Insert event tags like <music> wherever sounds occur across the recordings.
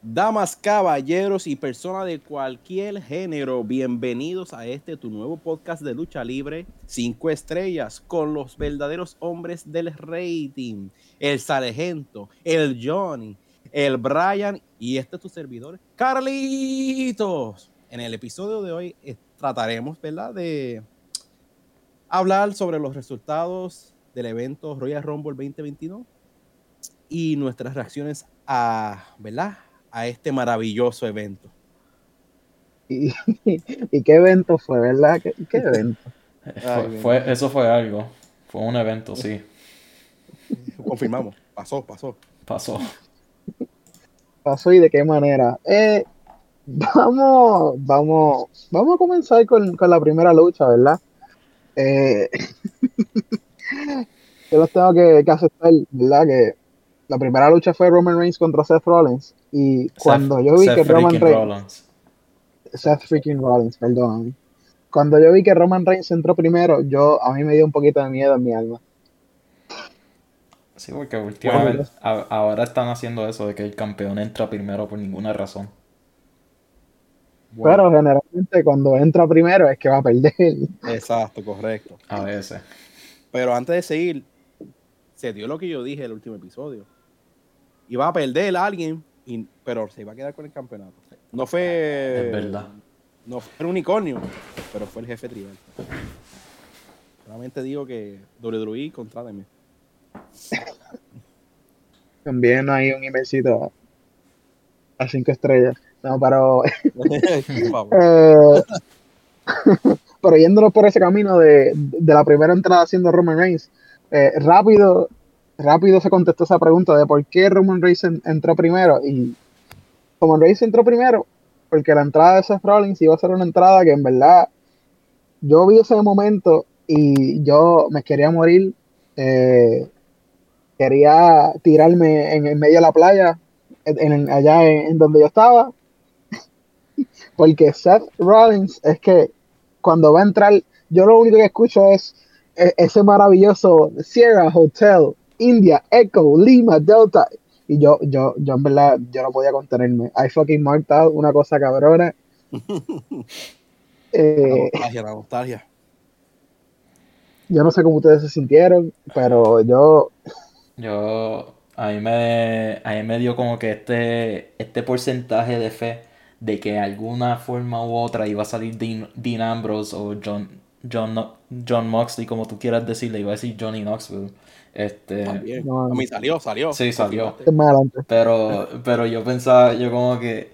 Damas, caballeros y personas de cualquier género, bienvenidos a este tu nuevo podcast de lucha libre, 5 estrellas, con los verdaderos hombres del rating, el Sargento, el Johnny, el Brian y este es tu servidor, Carlitos. En el episodio de hoy eh, trataremos, ¿verdad?, de hablar sobre los resultados del evento Royal Rumble 2021 y nuestras reacciones a, ¿verdad?, a este maravilloso evento. <laughs> ¿Y, qué evento fue, verdad? ¿Qué, <laughs> evento? fue, eso fue algo. Fue un evento, sí. Confirmamos. Pasó, pasó. Pasó. Pasó y de qué manera. Eh, vamos, vamos, vamos a comenzar con, la primera lucha, ¿verdad? Eh, <laughs> yo los tengo que, que aceptar, ¿verdad? Que la primera lucha fue Roman Reigns contra Seth Rollins. Y cuando yo vi que Roman Reigns. Seth freaking Rollins, perdón. Cuando yo vi que Roman Reigns entró primero, yo a mí me dio un poquito de miedo en mi alma. Sí, porque últimamente ahora están haciendo eso de que el campeón entra primero por ninguna razón. Pero generalmente cuando entra primero es que va a perder. Exacto, correcto. A veces. Pero antes de seguir, se dio lo que yo dije en el último episodio iba a perder a alguien, pero se iba a quedar con el campeonato. No fue. Es verdad. No fue un unicornio, pero fue el jefe tribal. Solamente digo que WWE contráteme. También hay un inversito a cinco estrellas. No, pero. <laughs> eh, <laughs> pero yéndonos por ese camino de, de, la primera entrada haciendo Roman Reigns, eh, rápido rápido se contestó esa pregunta de por qué Roman Reigns entró primero. Y Roman Reigns entró primero porque la entrada de Seth Rollins iba a ser una entrada que en verdad yo vi ese momento y yo me quería morir. Eh, quería tirarme en, medio de la playa, allá en, donde yo estaba. <laughs> Porque Seth Rollins es que cuando va a entrar, yo lo único que escucho es e, ese maravilloso Sierra Hotel India, Echo, Lima, Delta. Y yo, yo, yo en verdad, yo no podía contenerme. I fucking marked out una cosa cabrona. <laughs> eh, la nostalgia, la nostalgia. Yo no sé cómo ustedes se sintieron, pero yo. Yo. A mí me, a mí me dio como que este, este porcentaje de fe de que de alguna forma u otra iba a salir Dean, Dean Ambrose o John, John, John Moxley, como tú quieras decirle, iba a decir Johnny Knoxville. Este, a mí salió, salió. Sí, salió. Pero, pero yo pensaba, yo como que.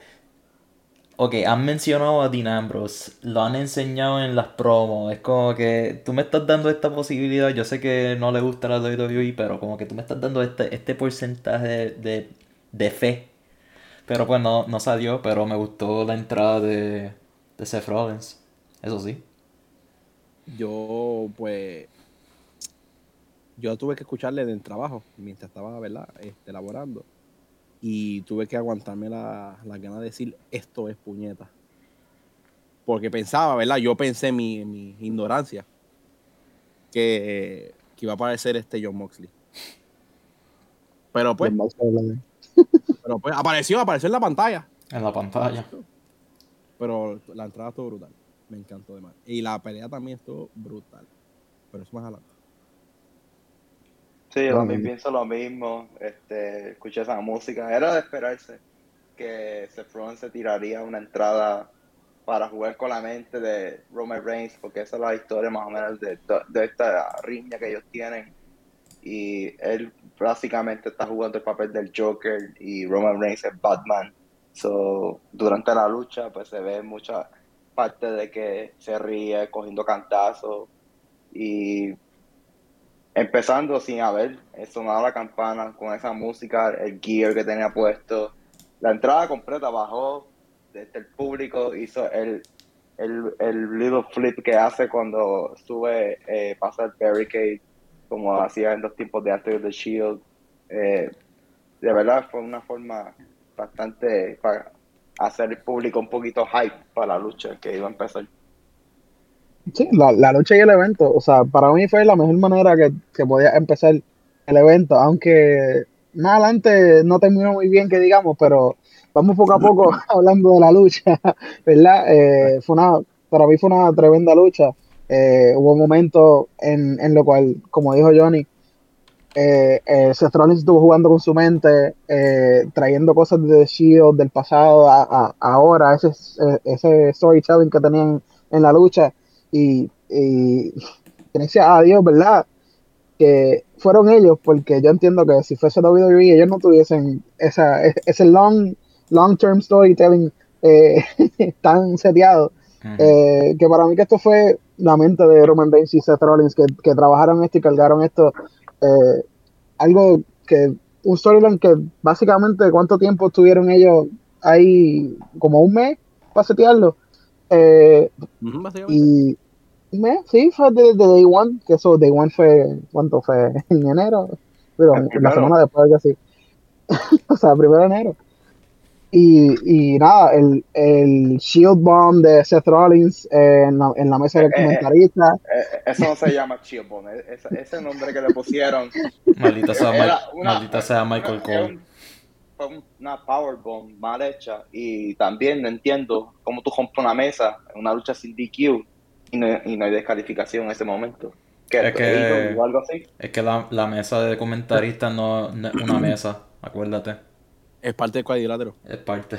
Ok, han mencionado a Dean Ambrose, lo han enseñado en las promos. Es como que tú me estás dando esta posibilidad. Yo sé que no le gusta la WWE, pero como que tú me estás dando este, este porcentaje de, de, fe. Pero pues no, no salió, pero me gustó la entrada de, de Seth Rollins. Eso sí. Yo, pues, yo tuve que escucharle del trabajo mientras estaba, ¿verdad? Este, elaborando. Y tuve que aguantarme la, la ganas de decir, esto es puñeta. Porque pensaba, ¿verdad? Yo pensé en mi, mi ignorancia que, que, iba a aparecer este John Moxley. Pero pues, <laughs> pero pues apareció, apareció en la pantalla. En la pantalla. Pero la entrada estuvo brutal. Me encantó de más. Y la pelea también estuvo brutal. Pero eso más adelante. Sí, yo también pienso lo mismo. Este, escuché esa música. Era de esperarse que Seth se tiraría una entrada para jugar con la mente de Roman Reigns, porque esa es la historia más o menos de, de esta riña que ellos tienen. Y él básicamente está jugando el papel del Joker y Roman Reigns es Batman. So, durante la lucha, pues se ve mucha parte de que se ríe cogiendo cantazos y empezando sin haber sonado la campana, con esa música, el gear que tenía puesto. La entrada completa bajó desde el público, hizo el, el, el little flip que hace cuando sube, eh, pasa el barricade, como hacía en los tiempos de antes de Shield. Eh, de verdad fue una forma bastante para hacer el público un poquito hype para la lucha que iba a empezar. Sí, la, la, lucha y el evento, o sea, para mí fue la mejor manera que, que podía empezar el evento, aunque más adelante no terminó muy bien, que digamos, pero vamos poco a poco <laughs> <laughs> hablando de la lucha, <laughs> ¿verdad? Eh, fue una, para mí fue una tremenda lucha. Eh, hubo momentos en, en lo cual, como dijo Johnny, eh, eh, Seth Rollins estuvo jugando con su mente, eh, trayendo cosas de Shield del pasado a, ahora, ese, ese storytelling que tenían en la lucha. Y, y gracias a Dios, ¿verdad? Que fueron ellos, porque yo entiendo que si fuese WWE, ellos no tuviesen esa, ese long, long term storytelling eh, <laughs> tan seteado. que para mí que esto fue la mente de Roman Reigns y Seth Rollins que, que trabajaron esto y cargaron esto eh, algo que, un storyline que básicamente cuánto tiempo estuvieron ellos ahí, como un mes para setearlo. Eh, y mes, sí, fue de, Day One, que eso Day One fue, ¿cuánto fue? <laughs> En enero, pero la semana después, así. <laughs> o sea, primero de enero. Y, y nada, el, el Shield Bomb de Seth Rollins eh, en, la, en, la, mesa de eh, eh, comentarista. eso no se llama Shield Bomb, ese, ese nombre que le pusieron. <laughs> Maldita sea, maldita sea Michael Cole. Fue una Power Bomb mal hecha. Y también no entiendo cómo tú compras una mesa en una lucha sin DQ y no, y no hay descalificación en ese momento. Es que, o algo así? es que la, la mesa de comentaristas no, no es una mesa, acuérdate. Es parte del cuadrilátero. Es parte.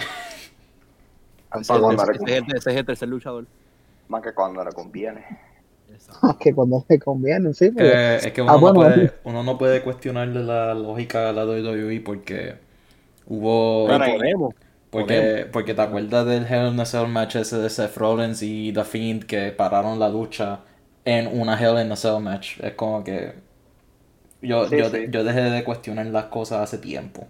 Ese, es el, tercer luchador. Más que cuando le conviene. Más <laughs> que cuando le conviene, sí. es que uno, no puede, uno, no puede, cuestionarle la lógica a la WWE porque hubo... porque, porque te acuerdas del Hell in a Cell match ese de Seth Rollins y The Fiend que pararon la lucha en una Hell in a Cell match. Es como que... Yo, yo, yo dejé de cuestionar las cosas hace tiempo.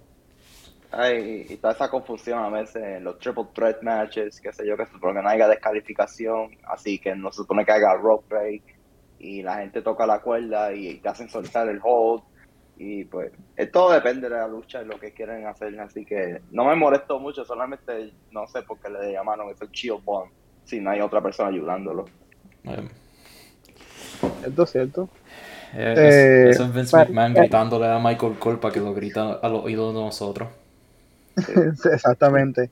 Ay, y toda esa confusión a veces en los triple threat matches, qué sé yo, que se supone que no haya descalificación, así que no se supone que haga rope break y la gente toca la cuerda y te hacen soltar el hold y pues todo depende de la lucha y lo que quieren hacer, así que no me molesto mucho, solamente no sé por qué le llamaron ese chill bomb si no hay otra persona ayudándolo. Cierto, es cierto. Eh, eh, eso es Vince McMahon gritándole a Michael Cole para que lo grita a los oídos de nosotros. Exactamente.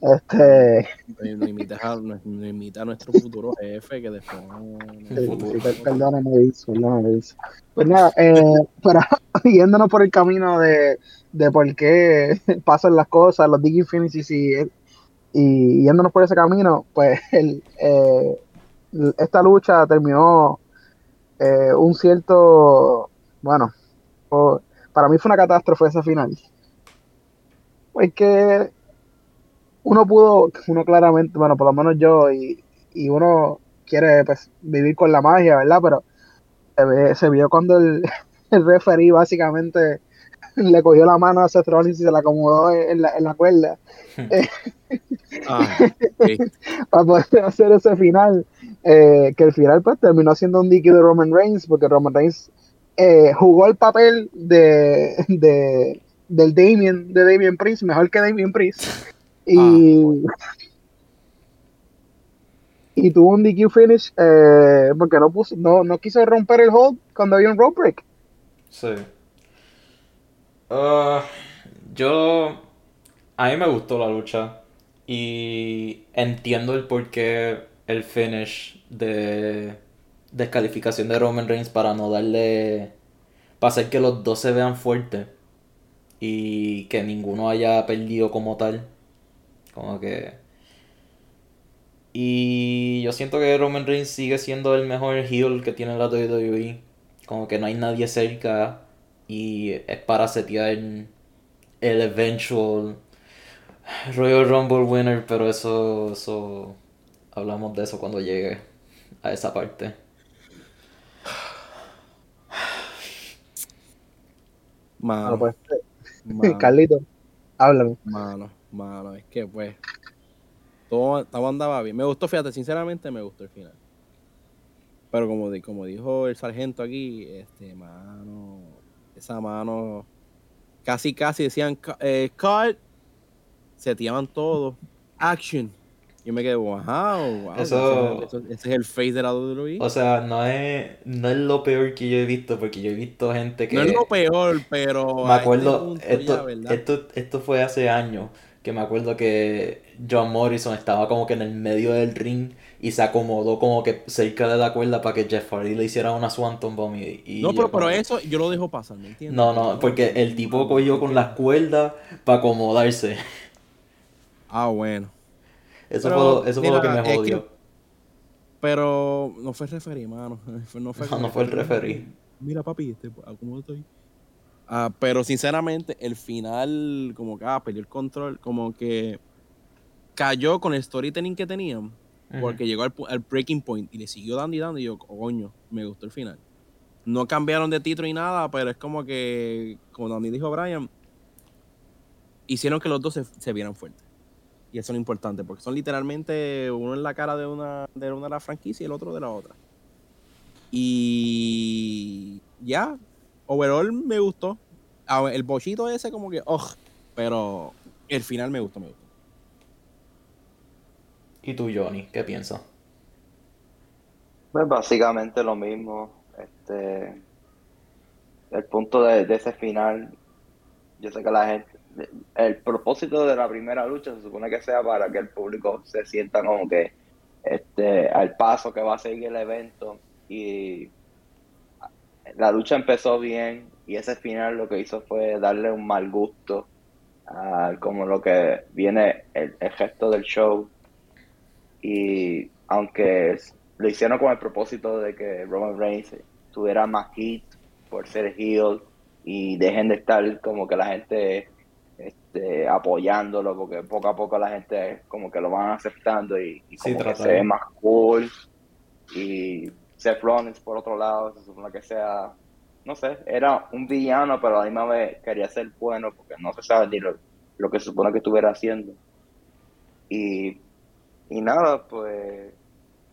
Este no imita, a, no imita a nuestro futuro jefe que después perdóname pues nada eh, pero <laughs> yéndonos por el camino de, de por qué pasan las cosas los Dig Infinities y, y yéndonos por ese camino pues el, eh, esta lucha terminó eh, un cierto, bueno, para mí fue una catástrofe esa final. Porque uno pudo, uno claramente, bueno, por lo menos yo, y, y uno quiere pues, vivir con la magia, ¿verdad? Pero se, vio cuando el, <laughs> el referee básicamente le cogió la mano a Seth Rollins y se la acomodó en la, en la cuerda. Ah, <laughs> Para poder hacer ese final. Eh, que el final pues terminó siendo un dique de Roman Reigns, porque Roman Reigns eh, jugó el papel de, de, del Damien, de Damien Priest, mejor que Damien Priest. <laughs> Y, ah, y tuvo un DQ finish eh, porque no, puso, no, no quiso romper el hold cuando había un rope break. Sí. Uh, yo. A mí me gustó la lucha. Y entiendo el por qué el finish de descalificación de Roman Reigns para no darle. para hacer que los dos se vean fuertes. Y que ninguno haya perdido como tal. Como que. Y yo siento que Roman Reigns sigue siendo el mejor heel que tiene la WWE. Como que no hay nadie cerca y es para setear el eventual Royal Rumble winner, pero eso, eso hablamos de eso cuando llegue a esa parte. Mano, pues, Carlito, háblame. Mano, mano, es que pues todo, todo andaba bien. Me gustó, fíjate, sinceramente me gustó el final. Pero como, como dijo el sargento aquí, este, mano, esa mano, casi, casi decían, eh, cut, se tiraban todo, action, Yo me quedé, wow, wow. Eso, ese es el face de la WWE. O sea, no es, no es lo peor que yo he visto, porque yo he visto gente que. No es lo peor, pero. Me acuerdo, esto, esto, esto fue hace años, que me acuerdo que John Morrison estaba como que en el medio del ring y se acomodó como que cerca de la cuerda para que Jeff Hardy le hiciera una Swanton Bomb y, No, pero, pero eso yo lo dejo pasar, ¿me entiendes? No, no, porque el tipo cogió con las cuerdas para acomodarse. Ah, bueno. Eso, fue, eso fue lo que me jodió. pero no fue el referee, mano. <laughs> No fue, no, fue el referee. Mira, papi, este, ¿cómo estoy? Ah, pero sinceramente, el final, como que ah, perdió el control, como que cayó con el storytelling que tenían, porque llegó al, breaking point y le siguió dando y dando. Y yo, coño, me gustó el final. No cambiaron de título ni nada, pero es como que, como también dijo Brian, hicieron que los dos se, se vieran fuertes. Y eso es lo importante, porque son literalmente uno en la cara de una de una de la franquicia y el otro de la otra. Y ya, overall me gustó. El bochito ese como que, oh, pero el final me gustó, me gustó. ¿Y tú, Johnny, qué piensas? Pues básicamente lo mismo. Este, el punto de, de ese final, yo sé que la gente, el propósito de la primera lucha se supone que sea para que el público se sienta como que este al paso que va a seguir el evento. Y la lucha empezó bien y ese final lo que hizo fue darle un mal gusto a como lo que viene el, gesto del show. Y aunque lo hicieron con el propósito de que Roman Reigns tuviera más hit por ser heel y dejen de estar como que la gente este, apoyándolo, porque poco a poco la gente como que lo van aceptando y, como que se ve más cool. Y Seth Rollins, por otro lado, se supone que sea, no sé, era un villano, pero a la misma vez quería ser bueno, porque no se sabe ni lo, que se supone que estuviera haciendo. Y, y nada, pues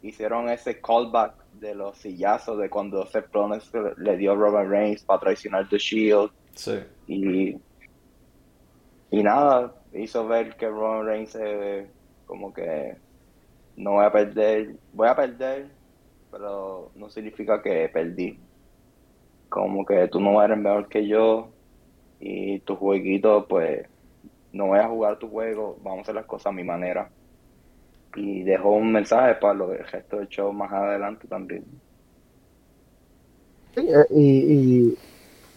hicieron ese callback de los sillazos de cuando Seth Rollins le dio a Robert Reigns para traicionar The Shield. Sí. Y y nada, hizo ver que Roman Reigns como que no voy a perder, voy a perder, pero no significa que perdí. Como que tú no eres mejor que yo y tu jueguito, pues no voy a jugar tu juego, vamos a hacer las cosas a mi manera. Y dejó un mensaje para lo del resto del show más adelante también. Sí, eh, y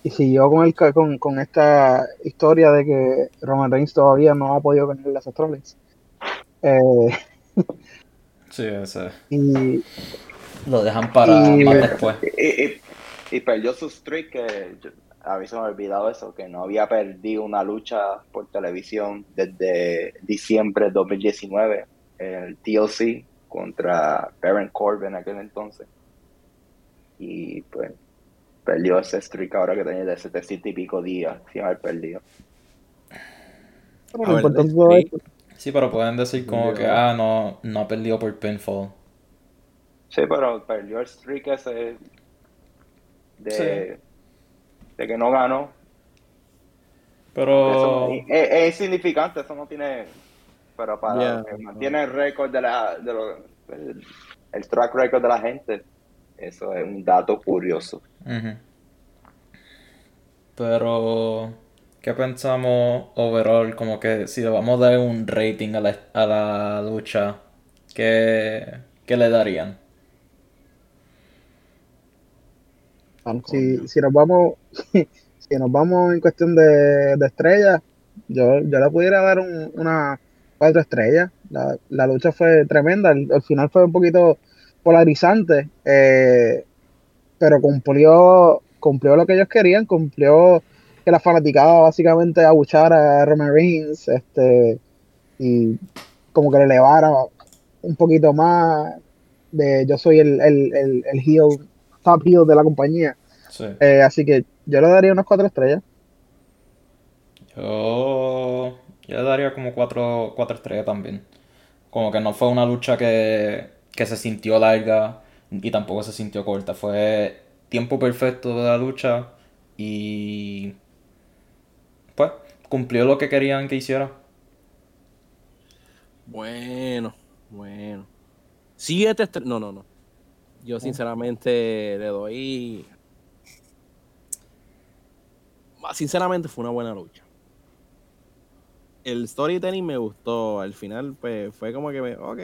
y siguió con, el, con, con esta historia de que Roman Reigns todavía no ha podido ganar las Rollins. Eh, <laughs> sí, ese. Y, lo dejan para más después. Y, perdió su streak, que a mí se me ha olvidado eso, que no había perdido una lucha por televisión desde diciembre de 2019, el TLC contra Baron Corbin en aquel entonces. Y pues perdió ese streak ahora que tenía de 700 y pico días sin haber perdido. Sí, pero pueden decir como que, ah, no, no ha perdido por pinfall. Sí, pero perdió el streak ese de, de que no ganó. Pero... es, insignificante, eso no tiene... Pero para que mantiene el récord de la... De lo, el track record de la gente, eso es un dato curioso. Pero, ¿qué pensamos overall? Como que si le vamos a dar un rating a la, a la lucha, ¿qué, le darían? si, si nos vamos <laughs> si nos vamos en cuestión de, de estrellas, yo, yo le pudiera dar una cuatro estrellas. La, la lucha fue tremenda. al final fue un poquito polarizante, eh, pero cumplió, cumplió lo que ellos querían, cumplió que la fanaticada básicamente abuchara a Roman Reigns, este, y como que le elevara un poquito más de yo soy el, el, el, el heel, top heel de la compañía. Eh, así que yo le daría unas cuatro estrellas. Yo, yo le daría como cuatro, cuatro estrellas también. Como que no fue una lucha que que se sintió larga y tampoco se sintió corta. Fue tiempo perfecto de la lucha y pues cumplió lo que querían que hiciera. Bueno, Bueno. Siete estrellas. No, no, no. Yo Ah. sinceramente le doy. Sinceramente fue una buena lucha. El storytelling me gustó. Al final, pues fue como que me. Ok,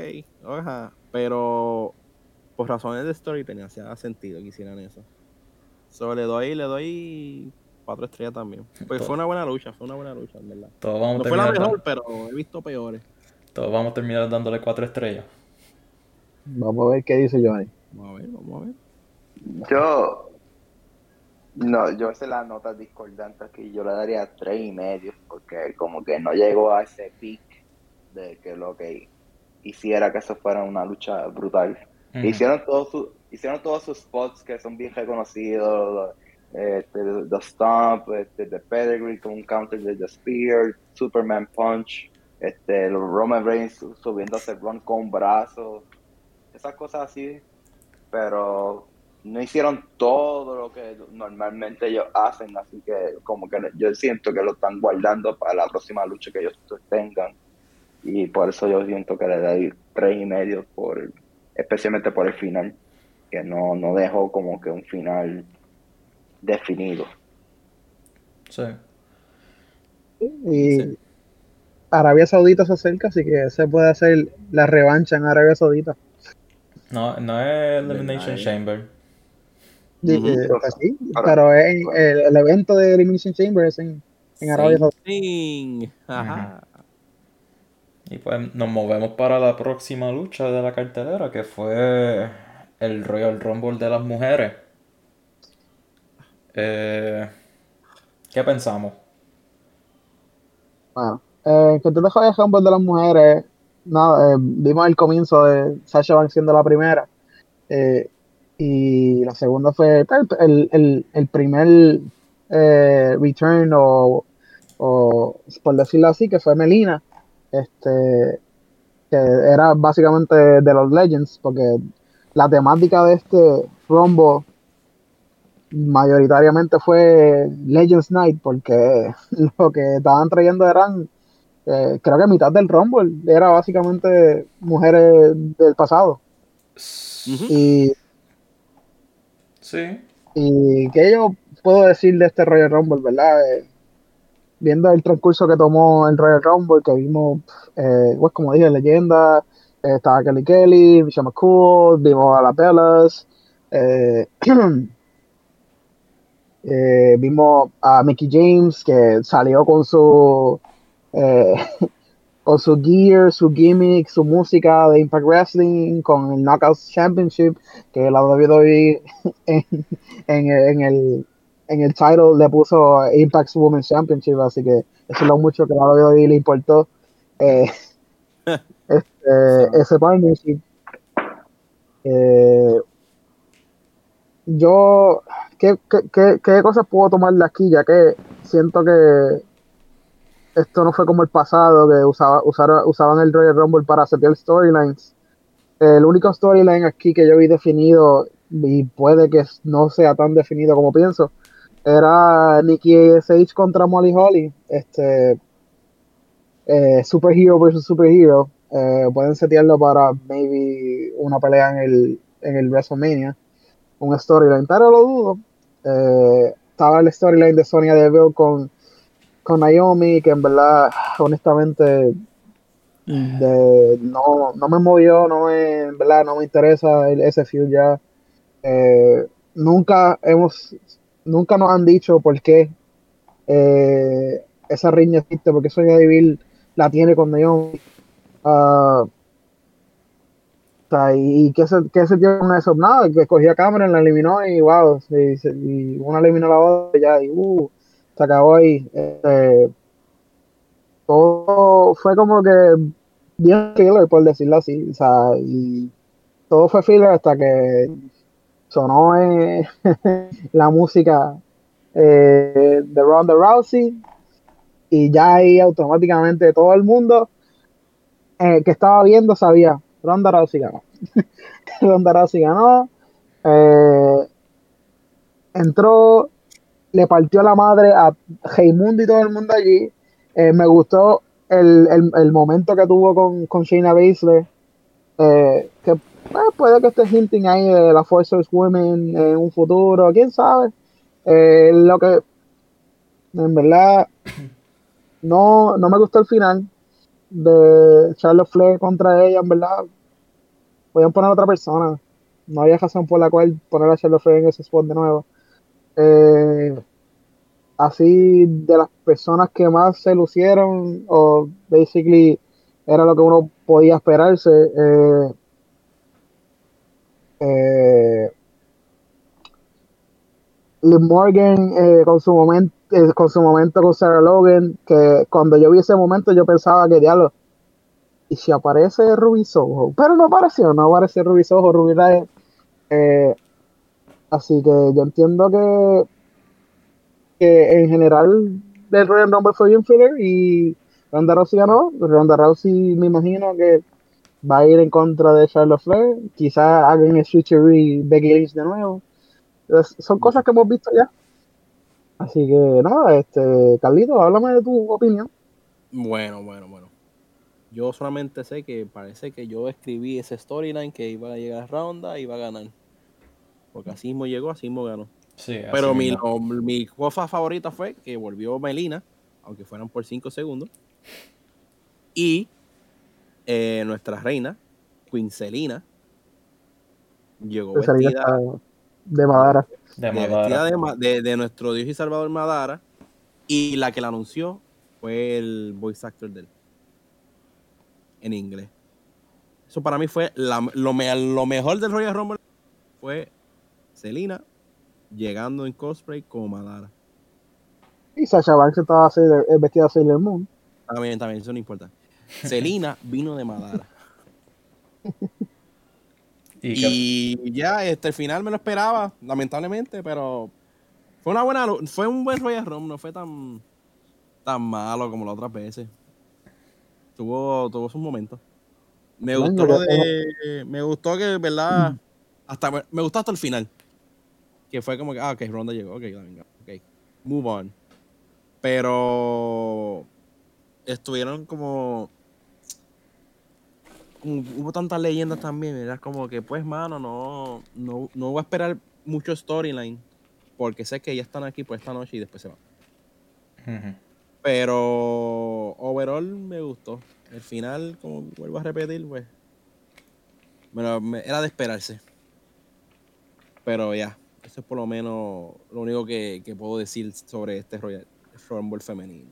ajá. Pero por razones de storytelling hacía sentido que hicieran eso. So, le doy, le doy cuatro estrellas también. Pues fue una buena lucha, fue una buena lucha, en verdad. Todos vamos, No fue la mejor, pero he visto peores. todos vamos a terminar dándole cuatro estrellas. Vamos a ver qué dice Johnny. Vamos a ver, vamos a ver. Yo. No, yo sé las notas discordantes aquí. Yo le daría tres y medio, porque como que no llegó a ese pic de que lo que hiciera que eso fuera una lucha brutal. Hicieron todos sus hicieron todos sus spots que son bien reconocidos, este, The Stomp, este, The Pedigree con un counter de The Spear, Superman Punch, este, los Roman Reigns subiéndose run con un brazo, esas cosas así, pero no hicieron todo lo que normalmente ellos hacen, así que como que yo siento que lo están guardando para la próxima lucha que ellos tengan y por eso yo siento que le doy tres y medio por especialmente por el final que no, no dejó como que un final definido Sí. Y Sí. Arabia Saudita se acerca, así que se puede hacer la revancha en Arabia Saudita. No, no es Elimination eh. Chamber. Eh, pues sí, Ahora- pero es el, el evento de Elimination Chamber es en, en Arabia Saudita. Sí. Ajá. Y pues nos movemos para la próxima lucha de la cartelera, que fue el Royal Rumble de las mujeres. Eh, ¿qué pensamos? Bueno, eh, en cuanto a el Rumble de las mujeres, nada, eh, vimos el comienzo de Sasha Banks siendo la primera. eh, y la segunda fue el, el, el primer eh, return o, o, por decirlo así, que fue Melina, este, que era básicamente de los Legends, porque la temática de este Rumble mayoritariamente fue Legends Night, porque <laughs> lo que estaban trayendo eran, eh, creo que mitad del Rumble era básicamente mujeres del pasado. Y, Sí. y qué yo puedo decir de este Royal Rumble, ¿verdad? Eh, viendo el transcurso que tomó el Royal Rumble, que vimos, eh, pues como dije, leyenda, eh, estaba Kelly Kelly, Michelle McCool, vimos a las Bellas, eh, <clears throat> eh, vimos a Mickey James que salió con su eh, <laughs> con su gear, su gimmick, su música de Impact Wrestling, con el Knockouts Championship, que la WWE en, <laughs> en, en el en el title le puso Impact Women's Championship, así que eso es lo mucho que la WWE le importó eh, <laughs> este, ese partnership. Eh, yo, ¿qué, qué, qué, qué cosas puedo tomar de aquí? Ya que siento que esto no fue como el pasado, que usaba, usaban el Royal Rumble para setear storylines. El único storyline aquí que yo vi definido, y puede que no sea tan definido como pienso, era Nikki Sage contra Molly Holly. Este, eh, Superhero versus Superhero. Eh, pueden setearlo para maybe una pelea en el, en el WrestleMania. Un storyline, pero lo dudo. Eh, estaba el storyline de Sonya Deville con, con Naomi, que en verdad, honestamente, de- no, no me movió, no me, en verdad, no me interesa el- ese feud ya. Eh, nunca hemos, nunca nos han dicho por qué eh, esa riña existe, porque Sonya Deville la tiene con Naomi. Sea, y, qué se, qué se tiene con eso, nada, que cogió a Cameron, la eliminó y wow, y una eliminó a la otra y ya, y uh, se acabó ahí. Este, todo fue como que bien filler, por decirlo así, o sea, y todo fue filler hasta que sonó eh, <laughs> la música eh, de Ronda Rousey y ya ahí automáticamente todo el mundo eh, que estaba viendo sabía Ronda Rousey ganó <laughs> Ronda Rousey ganó eh, entró le partió la madre a Heimundo y todo el mundo allí. Me gustó el, el, momento que tuvo con, con Shayna Baszler, que, eh, pues, puede que esté hinting ahí de la Forces Women en un futuro, quién sabe. Eh, lo que en verdad <clears throat> no, no me gustó el final de Charlotte Flair contra ella, en verdad. Podían poner a otra persona. No había razón por la cual poner a Charlotte Flair en ese spot de nuevo. Eh, así de las personas que más se lucieron o basically era lo que uno podía esperarse eh, eh, Liv Morgan eh, con su momento eh, con su momento con Sarah Logan que cuando yo vi ese momento yo pensaba que diablo y si aparece Ruby Soho pero no apareció no aparece Ruby Soho Ruby Riot eh, así que yo entiendo que que en general el Royal Rumble fue bien filler y Ronda Rousey ganó. Ronda Rousey me imagino que va a ir en contra de Charlotte Flair. Quizás hagan el switcheroo Becky Lynch de nuevo. son cosas que hemos visto ya. Así que nada, este, Carlito, háblame de tu opinión. Bueno, bueno, bueno. Yo solamente sé que parece que yo escribí ese storyline que iba a llegar a Ronda y iba a ganar. Porque así mismo llegó, así mismo ganó. Pero mi, mi cosa favorita fue que volvió Melina, aunque fueran por 5 segundos. Y eh, nuestra reina, Quincelina, llegó vestida de Madara. De, de, nuestro Dios y Salvador Madara. Y la que la anunció fue el voice actor de él. En inglés. Eso para mí fue lo, lo, mejor del Royal Rumble. Fue Selina llegando en cosplay como Madara. Y Sasha Banks estaba eh, vestida de Sailor Moon. También, también, eso no importa. <laughs> Selina vino de Madara. y, ya, este, el final me lo esperaba, lamentablemente, pero fue una buena, fue un buen Royal Rumble, no fue tan, tan malo como las otras veces. Tuvo, tuvo sus momentos. Me gustó lo de, me gustó que, verdad, mm. hasta me gustó hasta el final que fue como que, ah, ok, Ronda llegó, ok, venga, ok, move on. Pero estuvieron como, hubo tantas leyendas también, era como que, pues, mano, no, no, no voy a esperar mucho storyline, porque sé que ya están aquí por esta noche y después se van. Pero overall me gustó. El final, como vuelvo a repetir, pues, bueno, era de esperarse. Pero ya, eso es por lo menos lo único que, puedo decir sobre este Royal Rumble femenino.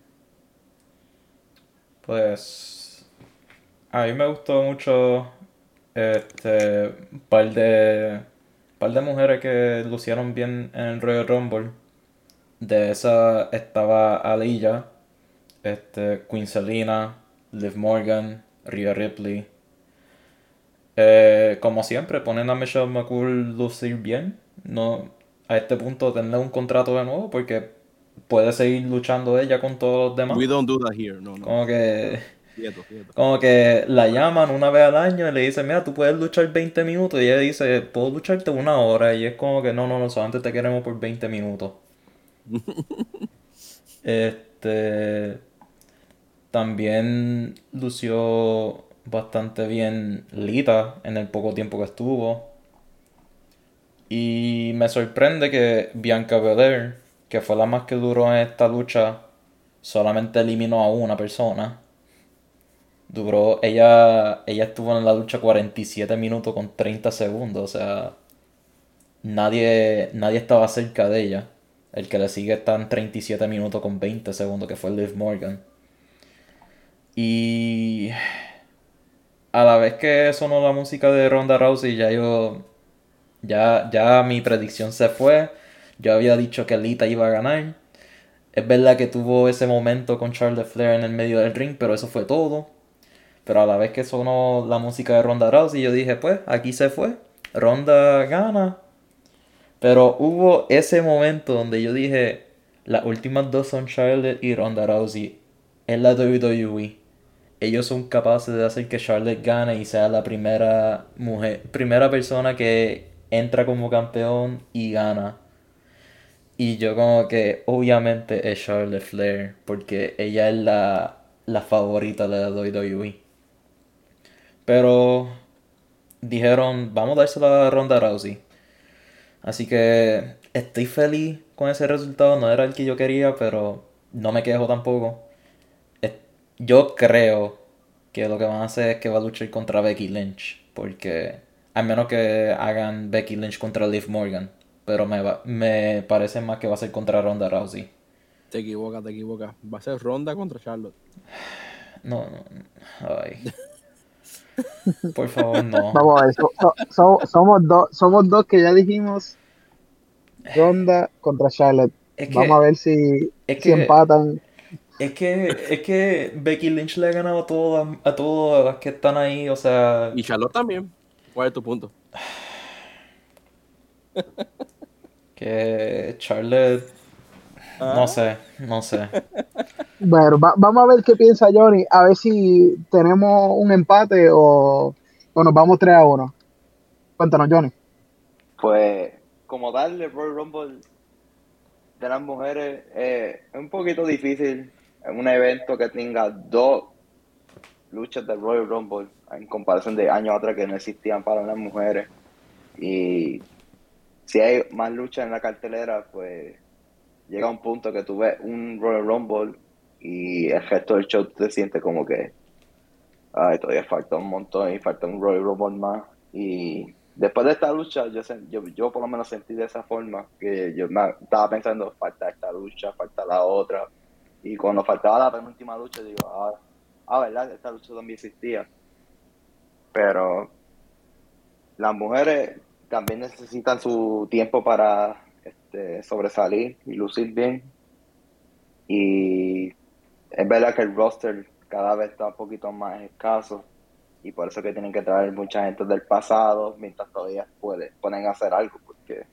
Pues a mí me gustó mucho este par de par de mujeres que lucieron bien en el Royal Rumble. De esa estaba Aliyah, este, Queen Selina, Liv Morgan, Rhea Ripley. Eh, como siempre, ponen a Michelle McCool lucir bien no a este punto tener un contrato de nuevo porque puede seguir luchando ella con todos los demás. We don't do that here. No, no. Como que como que la llaman una vez al año y le dicen, mira, tú puedes luchar 20 minutos. Y ella dice, puedo lucharte una hora. Y es como que, no, no, no, solamente te queremos por 20 minutos. <laughs> este. También lució bastante bien Lita en el poco tiempo que estuvo. Y me sorprende que Bianca Belair, que fue la más que duró en esta lucha, solamente eliminó a una persona. Duró, ella, ella estuvo en la lucha 47 minutos con 30 segundos, o sea, nadie, nadie estaba cerca de ella. El que le sigue está en 37 minutos con 20 segundos, que fue Liv Morgan. Y a la vez que sonó la música de Ronda Rousey, ya yo ya, ya mi predicción se fue. Yo había dicho que Lita iba a ganar. Es verdad que tuvo ese momento con Charles Flair en el medio del ring, pero eso fue todo. Pero a la vez que sonó la música de Ronda Rousey, yo dije, pues, aquí se fue. Ronda gana. Pero hubo ese momento donde yo dije, las últimas dos son Charlotte y Ronda Rousey en la WWE. Ellos son capaces de hacer que Charlotte gane y sea la primera mujer, primera persona que entra como campeón y gana. Y yo como que obviamente es Charlotte Flair, porque ella es la, la favorita de la WWE. Pero dijeron, vamos a dársela a Ronda Rousey. Así que estoy feliz con ese resultado. No era el que yo quería, pero no me quejo tampoco. Yo creo que lo que van a hacer es que va a luchar contra Becky Lynch. Porque a menos que hagan Becky Lynch contra Liv Morgan. Pero me, me parece más que va a ser contra Ronda Rousey. Te equivocas, te equivocas. Va a ser Ronda contra Charlotte. No, no. Ay. <laughs> Por favor, no. Vamos a ver, somos, dos, somos dos que ya dijimos Ronda contra Charlotte. Vamos a ver si, empatan. Es que, es que Becky Lynch le ha ganado a todas, a todas las que están ahí, o sea. Y Charlotte también. ¿Cuál es tu punto? que Charlotte. No ah. sé, no sé. <laughs> Bueno, vamos a ver qué piensa Johnny, a ver si tenemos un empate o, o nos vamos 3 a 1. Cuéntanos, Johnny. Pues, como darle Royal Rumble de las mujeres es un poquito difícil en un evento que tenga dos luchas de Royal Rumble en comparación de años atrás que no existían para las mujeres. Y si hay más luchas en la cartelera, pues llega un punto que tú ves un Royal Rumble y el resto del show te sientes como que ay, todavía falta un montón y falta un Royal Rumble más. Y después de esta lucha, yo, yo, yo por lo menos sentí de esa forma, que yo estaba pensando, falta esta lucha, falta la otra. Y cuando faltaba la penúltima lucha, digo, ah, ah verdad, esta lucha también existía. Pero las mujeres también necesitan su tiempo para este, sobresalir y lucir bien. Y es verdad que el roster cada vez está un poquito más escaso y por eso que tienen que traer mucha gente del pasado mientras todavía puede, pueden hacer algo porque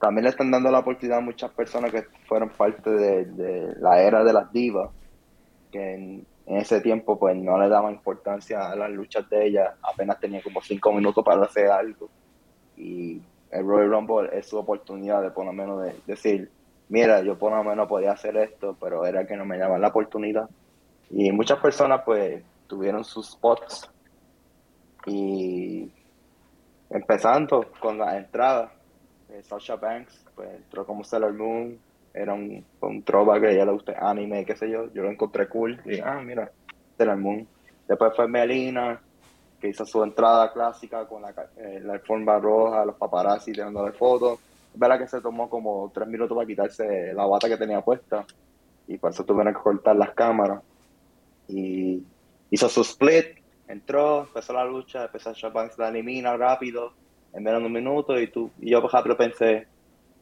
también le están dando la oportunidad a muchas personas que fueron parte de, la era de las divas que en, ese tiempo pues no le daban importancia a las luchas de ellas apenas tenía como cinco minutos para hacer algo y el Royal Rumble es su oportunidad de por lo menos de decir mira, yo por lo menos podía hacer esto, pero era que no me daban la oportunidad. Y muchas personas pues tuvieron sus spots y empezando con la entrada, eh, Sasha Banks pues entró como Sailor Moon, era un, un trova que ella le gusta anime, qué sé yo, yo lo encontré cool y ah, mira, Sailor Moon. Después fue Melina, que hizo su entrada clásica con la, eh, la alfombra roja, los paparazzi dándole fotos verdad que se tomó como tres minutos para quitarse la bata que tenía puesta y por eso tuvieron que cortar las cámaras. Y hizo su split, entró, empezó la lucha, empezó a Banks la elimina rápido, en menos de un minuto, y tú y yo por ejemplo pensé,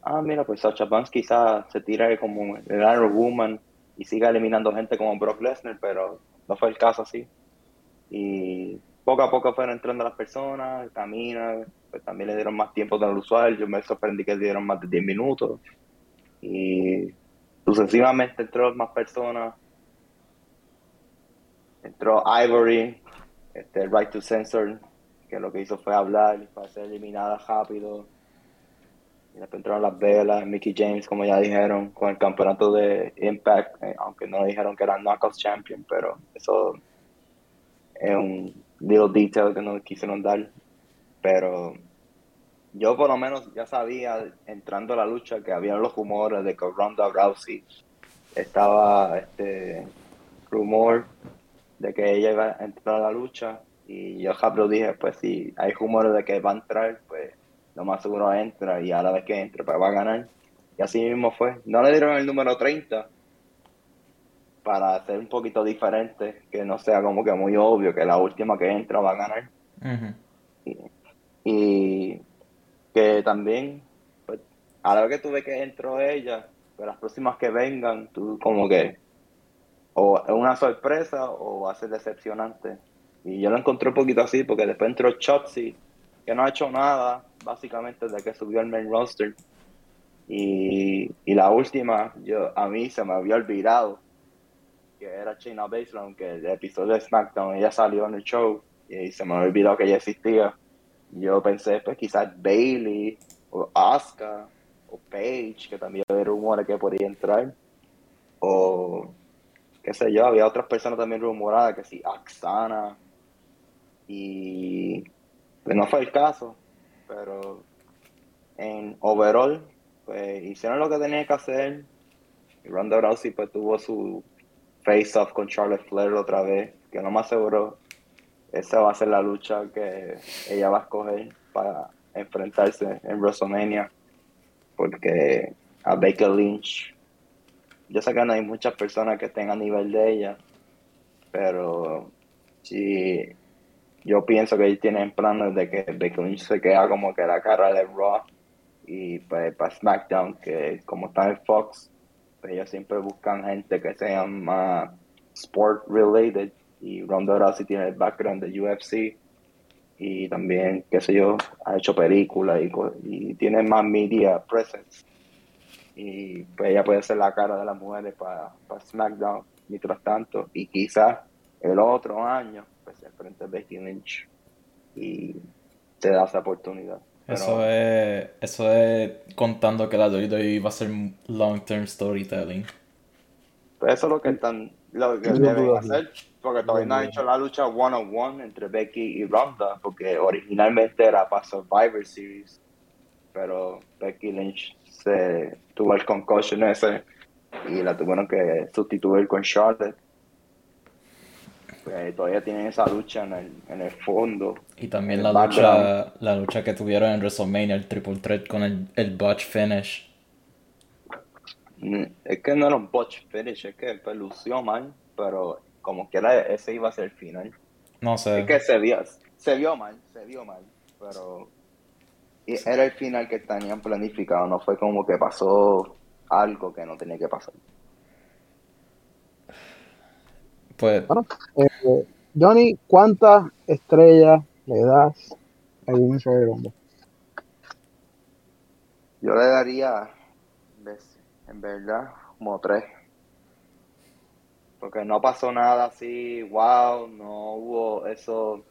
ah mira, pues Sacha Banks quizás se tira como el Iron Woman y siga eliminando gente como Brock Lesnar, pero no fue el caso así. Y poco a poco fueron entrando las personas, caminan, pues también le dieron más tiempo del usuario, yo me sorprendí que le dieron más de 10 minutos. Y sucesivamente entró más personas. Entró Ivory, este Right to Censor, que lo que hizo fue hablar y para ser eliminada rápido. Y después entraron las velas, Mickey James, como ya dijeron, con el campeonato de Impact, eh, aunque no dijeron que era Knockouts Champion, pero eso es un little detail que no quisieron dar. Pero yo por lo menos ya sabía, entrando a la lucha, que había los rumores de que Ronda Rousey estaba este rumor de que ella iba a entrar a la lucha. Y yo rápido dije, pues si hay rumores de que va a entrar, pues lo más seguro entra y a la vez que entre, pues va a ganar. Y así mismo fue. No le dieron el número 30, para hacer un poquito diferente, que no sea como que muy obvio que la última que entra va a ganar. y, que también, pues, a la vez que tú ves que entró ella, pues las próximas que vengan, tú como que o es una sorpresa o va a ser decepcionante. Y yo lo encontré un poquito así, porque después entró Chotzi, que no ha hecho nada, básicamente, desde que subió el main roster. Y, y la última, yo a mí se me había olvidado que era China Baszler, que el episodio de SmackDown ella salió en el show y se me olvidó que ella existía. Yo pensé, pues quizás Bailey o Asuka o Paige, que también había rumores que podía entrar. O qué sé yo, había otras personas también rumoradas, que sí, Aksana. Y pues no fue el caso, pero en overall, pues hicieron lo que tenían que hacer. Y Ronda Rousey pues tuvo su face-off con Charlotte Flair otra vez, que no más seguro esa va a ser la lucha que ella va a escoger para enfrentarse en WrestleMania, porque a Baker Lynch, yo sé que no hay muchas personas que estén a nivel de ella, pero sí, yo pienso que ellos tienen planes de que Baker Lynch se queda como que la cara de Raw y pues para SmackDown, que como está en Fox, ellos siempre buscan gente que sea más sport related y Ronda Rousey tiene el background de UFC y también, qué sé yo, ha hecho películas y, tiene más media presence. Y pues ella puede ser la cara de las mujeres para, SmackDown mientras tanto. Y quizás el otro año pues se enfrenta a Becky Lynch y te da esa oportunidad. Eso es, eso es contando que la WWE va a ser long term storytelling. Pues eso es lo que están, lo que deben hacer, porque todavía no ha hecho la lucha one on one entre Becky y Ronda, porque originalmente era para Survivor Series, pero Becky Lynch se tuvo el concussion ese y la tuvieron que sustituir con Charlotte. Pues todavía tienen esa lucha en el, en el fondo. Y también la lucha, la lucha que tuvieron en WrestleMania, el triple threat con el, el botch finish. Mm, es que no era un botch finish, es que lució mal, pero como quiera ese iba a ser el final. No sé. Es que se vio, se vio mal, se vio mal, pero era el final que tenían planificado, no fue como que pasó algo que no tenía que pasar. Pues. Eh, Johnny, ¿cuántas estrellas le das a un Rumble? Yo le daría, en verdad, como tres. Porque no pasó nada así, wow, no hubo eso,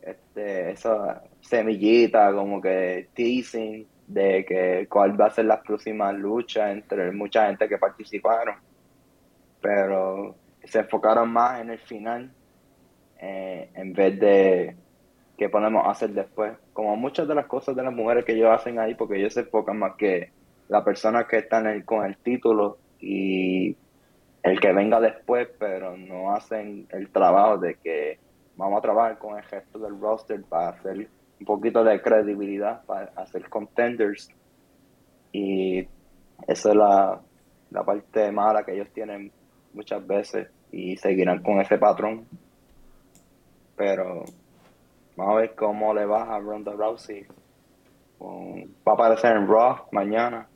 este, esa semillita como que teasing de que cuál va a ser la próxima lucha entre mucha gente que participaron. Pero se enfocaron más en el final eh, en vez de qué podemos hacer después. Como muchas de las cosas de las mujeres que ellos hacen ahí, porque ellos se enfocan más que la persona que está con el título y el que venga después, pero no hacen el trabajo de que vamos a trabajar con el gesto del roster para hacer un poquito de credibilidad, para hacer contenders. Y esa es la, la parte mala que ellos tienen muchas veces y seguirán con ese patrón. Pero vamos a ver cómo le va a Ronda Rousey. va a aparecer en Raw mañana.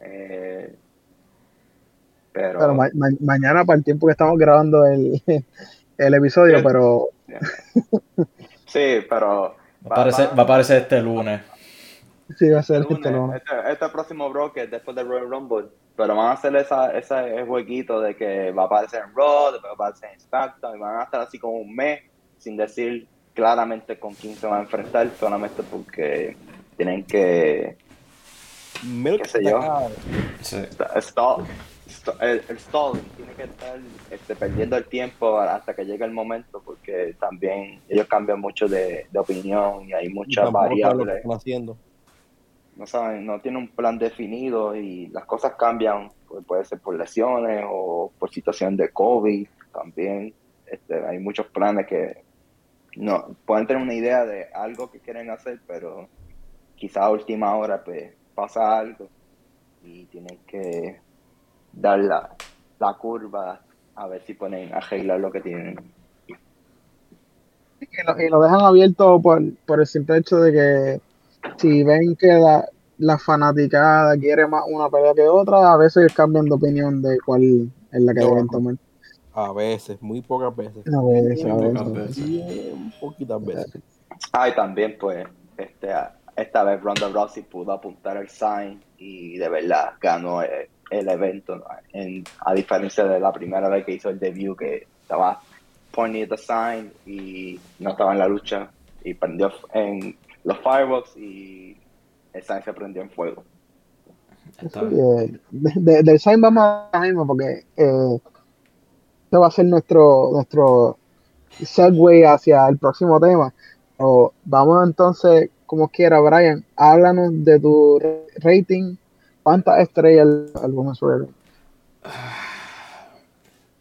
Eh, pero, mañana, para el tiempo que estamos grabando el, <laughs> el episodio, pero. Sí, pero. <laughs> Va, a aparecer, este lunes. Sí, va a ser este lunes. Este, este, próximo broker después del Royal Rumble. Pero van a hacer esa, ese jueguito de que va a aparecer en Raw, después va a aparecer en SmackDown, y van a estar así como un mes sin decir claramente con quién se va a enfrentar, solamente porque tienen que. ¿Qué sé yo? Sí. el, el stalling tiene que estar este, perdiendo el tiempo hasta que llegue el momento porque también ellos cambian mucho de, opinión y hay muchas variables no saben no tienen un plan definido y las cosas cambian pues, puede ser por lesiones o por situación de covid también este, hay muchos planes que no pueden tener una idea de algo que quieren hacer pero quizá a última hora pues pasa algo y tienen que dar la, curva a ver si a arreglar lo que tienen. Y lo, dejan abierto por, por, el simple hecho de que si ven que la, la fanaticada quiere más una pelea que otra, a veces cambian de opinión de cuál es la que deben tomar. A veces, muy pocas veces. A veces, a veces. Bien poquitas veces. Ah, y también, pues, este, esta vez Ronda Rousey pudo apuntar el sign y de verdad ganó eh, el evento, en, a diferencia de la primera vez que hizo el debut, que estaba pointing the sign y no estaba en la lucha, y prendió en los fireworks y el sign se prendió en fuego. Eh, del sign vamos a mismo porque eh, esto va a ser nuestro nuestro segue hacia el próximo tema O vamos entonces, como quiera, Brian, háblanos de tu rating. ¿Cuántas estrellas el álbum <sighs>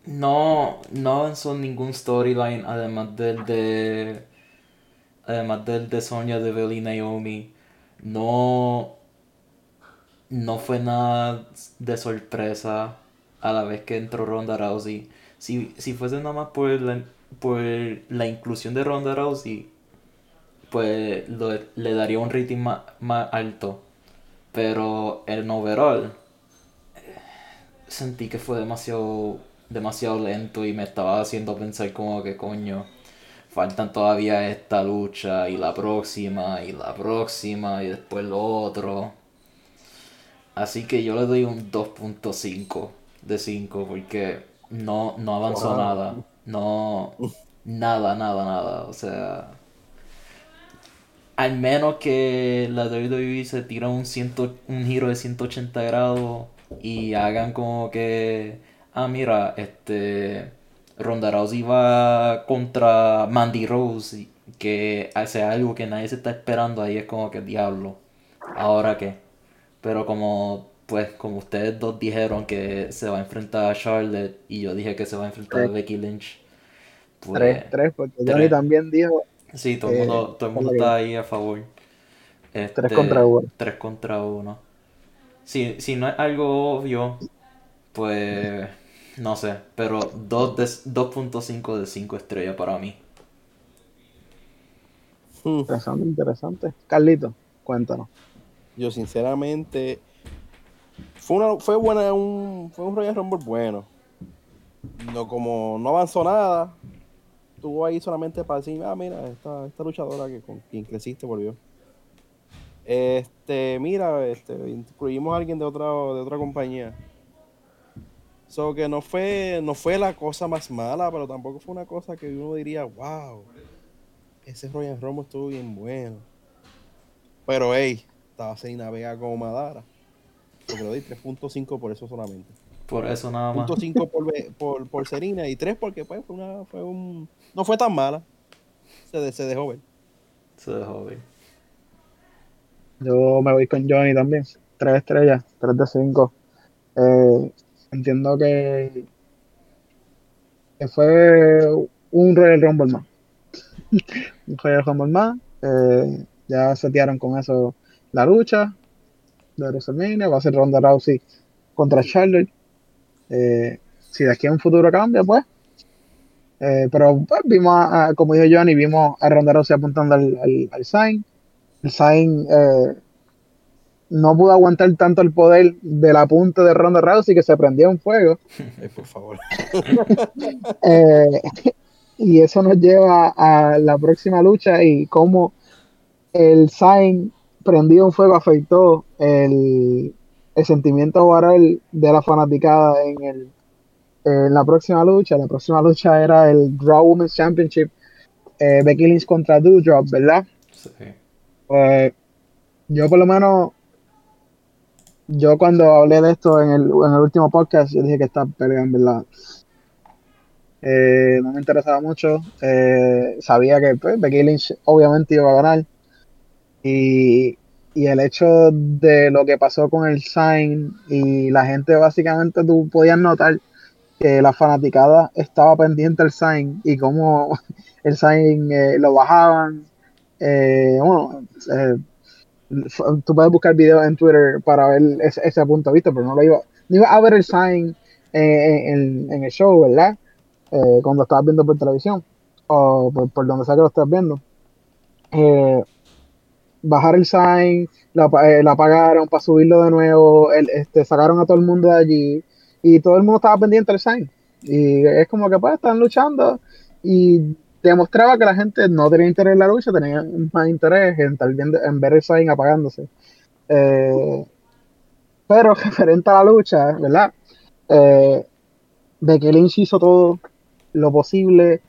No, no avanzó ningún storyline además del de. Además del de Sonya Deville y Naomi. No. No fue nada de sorpresa a la vez que entró Ronda Rousey. Si, si fuese nada más por la, por la inclusión de Ronda Rousey, pues le daría un rating más, más alto. Pero el overall sentí que fue demasiado demasiado lento y me estaba haciendo pensar como que coño faltan todavía esta lucha y la próxima y la próxima y después lo otro. Así que yo le doy un 2.5 de 5 porque no, no avanzó nada. No, nada, nada, nada. O sea, al menos que la WWE se tira un, ciento, un giro de 180 grados y hagan como que, ah, mira, este, Ronda Rousey va contra Mandy Rose, que hace algo que nadie se está esperando, ahí es como que diablo, ¿ahora qué? Pero como, pues, como ustedes dos dijeron que se va a enfrentar a Charlotte y yo dije que se va a enfrentar a Becky Lynch. Pues, tres, tres, porque Johnny también dijo Sí, todo el mundo, todo el mundo está ahí a favor. Este, tres contra uno. Tres contra uno. Si, si no es algo obvio, pues no sé, pero 2.5 de 5 estrellas para mí. Hmm. Interesante, interesante. Carlito, cuéntanos. Yo sinceramente fue una fue buena un fue un Royal Rumble bueno. No como no avanzó nada, estuvo ahí solamente para decir, ah, mira, esta, esta luchadora que con quien creciste volvió. Este, mira, este, incluimos a alguien de otra, de otra compañía. So que no fue, no fue la cosa más mala, pero tampoco fue una cosa que uno diría, wow, ese Royal Rumble estuvo bien bueno. Pero hey, estaba sin Vega como Madara. Porque lo di 3.5 por eso solamente. Por eso nada más. 5 por, por, por Serena y 3 porque pues, fue, una, fue un, no fue tan mala. Se, se dejó ver. Se dejó ver. Yo me voy con Johnny también. 3 estrellas, 3 de 5. Eh, entiendo que, fue un Royal Rumble más. un Royal Rumble más. Eh, ya setearon con eso la lucha de WrestleMania. Va a ser Ronda Rousey contra Charlotte. Eh, si de aquí a un futuro cambia, pues. Eh, pero pues, vimos, a, como dijo Johnny, vimos a Ronda Rousey apuntando al, al, sign. El sign eh, no pudo aguantar tanto el poder del apunte de Ronda Rousey que se prendió en fuego. <laughs> por favor. <laughs> y eso nos lleva a la próxima lucha y cómo el sign prendido en fuego afectó el, el sentimiento oral de la fanaticada en, el, en la próxima lucha. La próxima lucha era el Raw Women's Championship, eh, Becky Lynch contra Doudrop, ¿verdad? Sí. Pues yo por lo menos, yo cuando hablé de esto en el, en el último podcast, yo dije que esta pelea en verdad eh, no me interesaba mucho. Eh, sabía que pues, Becky Lynch obviamente iba a ganar. Y y el hecho de lo que pasó con el sign y la gente básicamente tú podías notar que la fanaticada estaba pendiente del sign y cómo <laughs> el sign eh, lo bajaban. Eh, bueno, tú puedes buscar videos en Twitter para ver ese, punto de vista, pero no lo iba, no iba a ver el sign en, el show, ¿verdad? cuando estabas viendo por televisión o por, donde sea que lo estés viendo bajar el sign, la, eh, la apagaron para subirlo de nuevo, el, este, sacaron a todo el mundo de allí y todo el mundo estaba pendiente del sign. Y es como que pues están luchando y demostraba que la gente no tenía interés en la lucha, tenía más interés en, en ver el sign apagándose. Eh, pero <laughs> referente a la lucha, ¿verdad? Eh, que Lynch hizo todo lo posible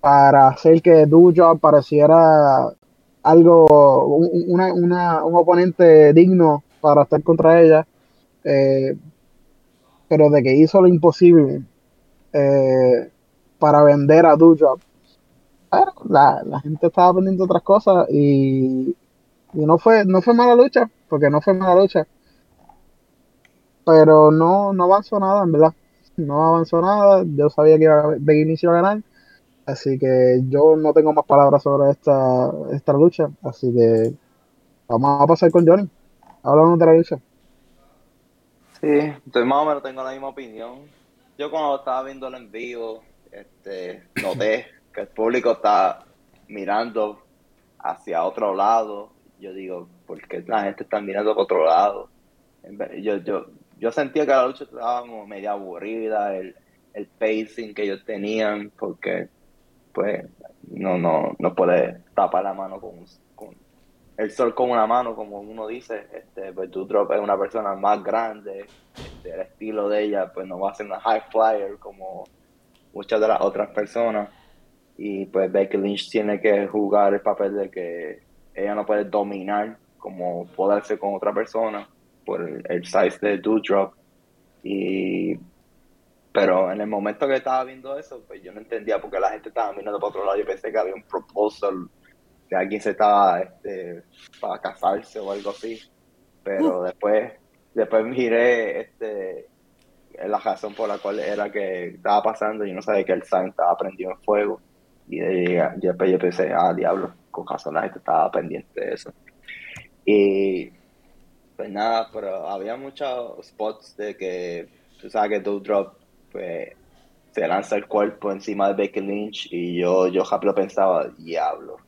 para hacer que Dojo pareciera algo, una, una, un oponente digno para estar contra ella, eh, pero de que hizo lo imposible para vender a Doudrop la, la gente estaba aprendiendo otras cosas y, y no fue no fue mala lucha, porque no fue mala lucha. Pero no, no avanzó nada, en verdad. No avanzó nada. Yo sabía que iba, de inicio a ganar. Así que yo no tengo más palabras sobre esta, esta lucha. Así que vamos a pasar con Johnny. Hablamos de la lucha. Sí, entonces más o menos tengo la misma opinión. Yo cuando estaba viéndolo en vivo, este, noté que el público está mirando hacia otro lado. Yo digo, ¿por qué la gente está mirando para otro lado? Yo, yo, yo sentía que la lucha estaba como media aburrida, el, el pacing que ellos tenían, porque pues no, no, no puede tapar la mano con, con el sol con una mano, como uno dice, este, pues Drop es una persona más grande, este, el estilo de ella pues no va a ser una high flyer como muchas de las otras personas y pues Becky Lynch tiene que jugar el papel de que ella no puede dominar como poderse con otra persona por el, size de Doudrop y pero en el momento que estaba viendo eso pues yo no entendía porque la gente estaba mirando para otro lado. Yo pensé que había un proposal que alguien se estaba este, para casarse o algo así. Pero después después miré este la razón por la cual era que estaba pasando y no sabía que el sign estaba prendido en fuego y yo, pensé ah diablo con razón estaba pendiente de eso y pues nada, pero había muchos spots de que, tú sabes que Doudrop, pues, se lanza el cuerpo encima de Becky Lynch y yo, yo rápido pensaba, diablo,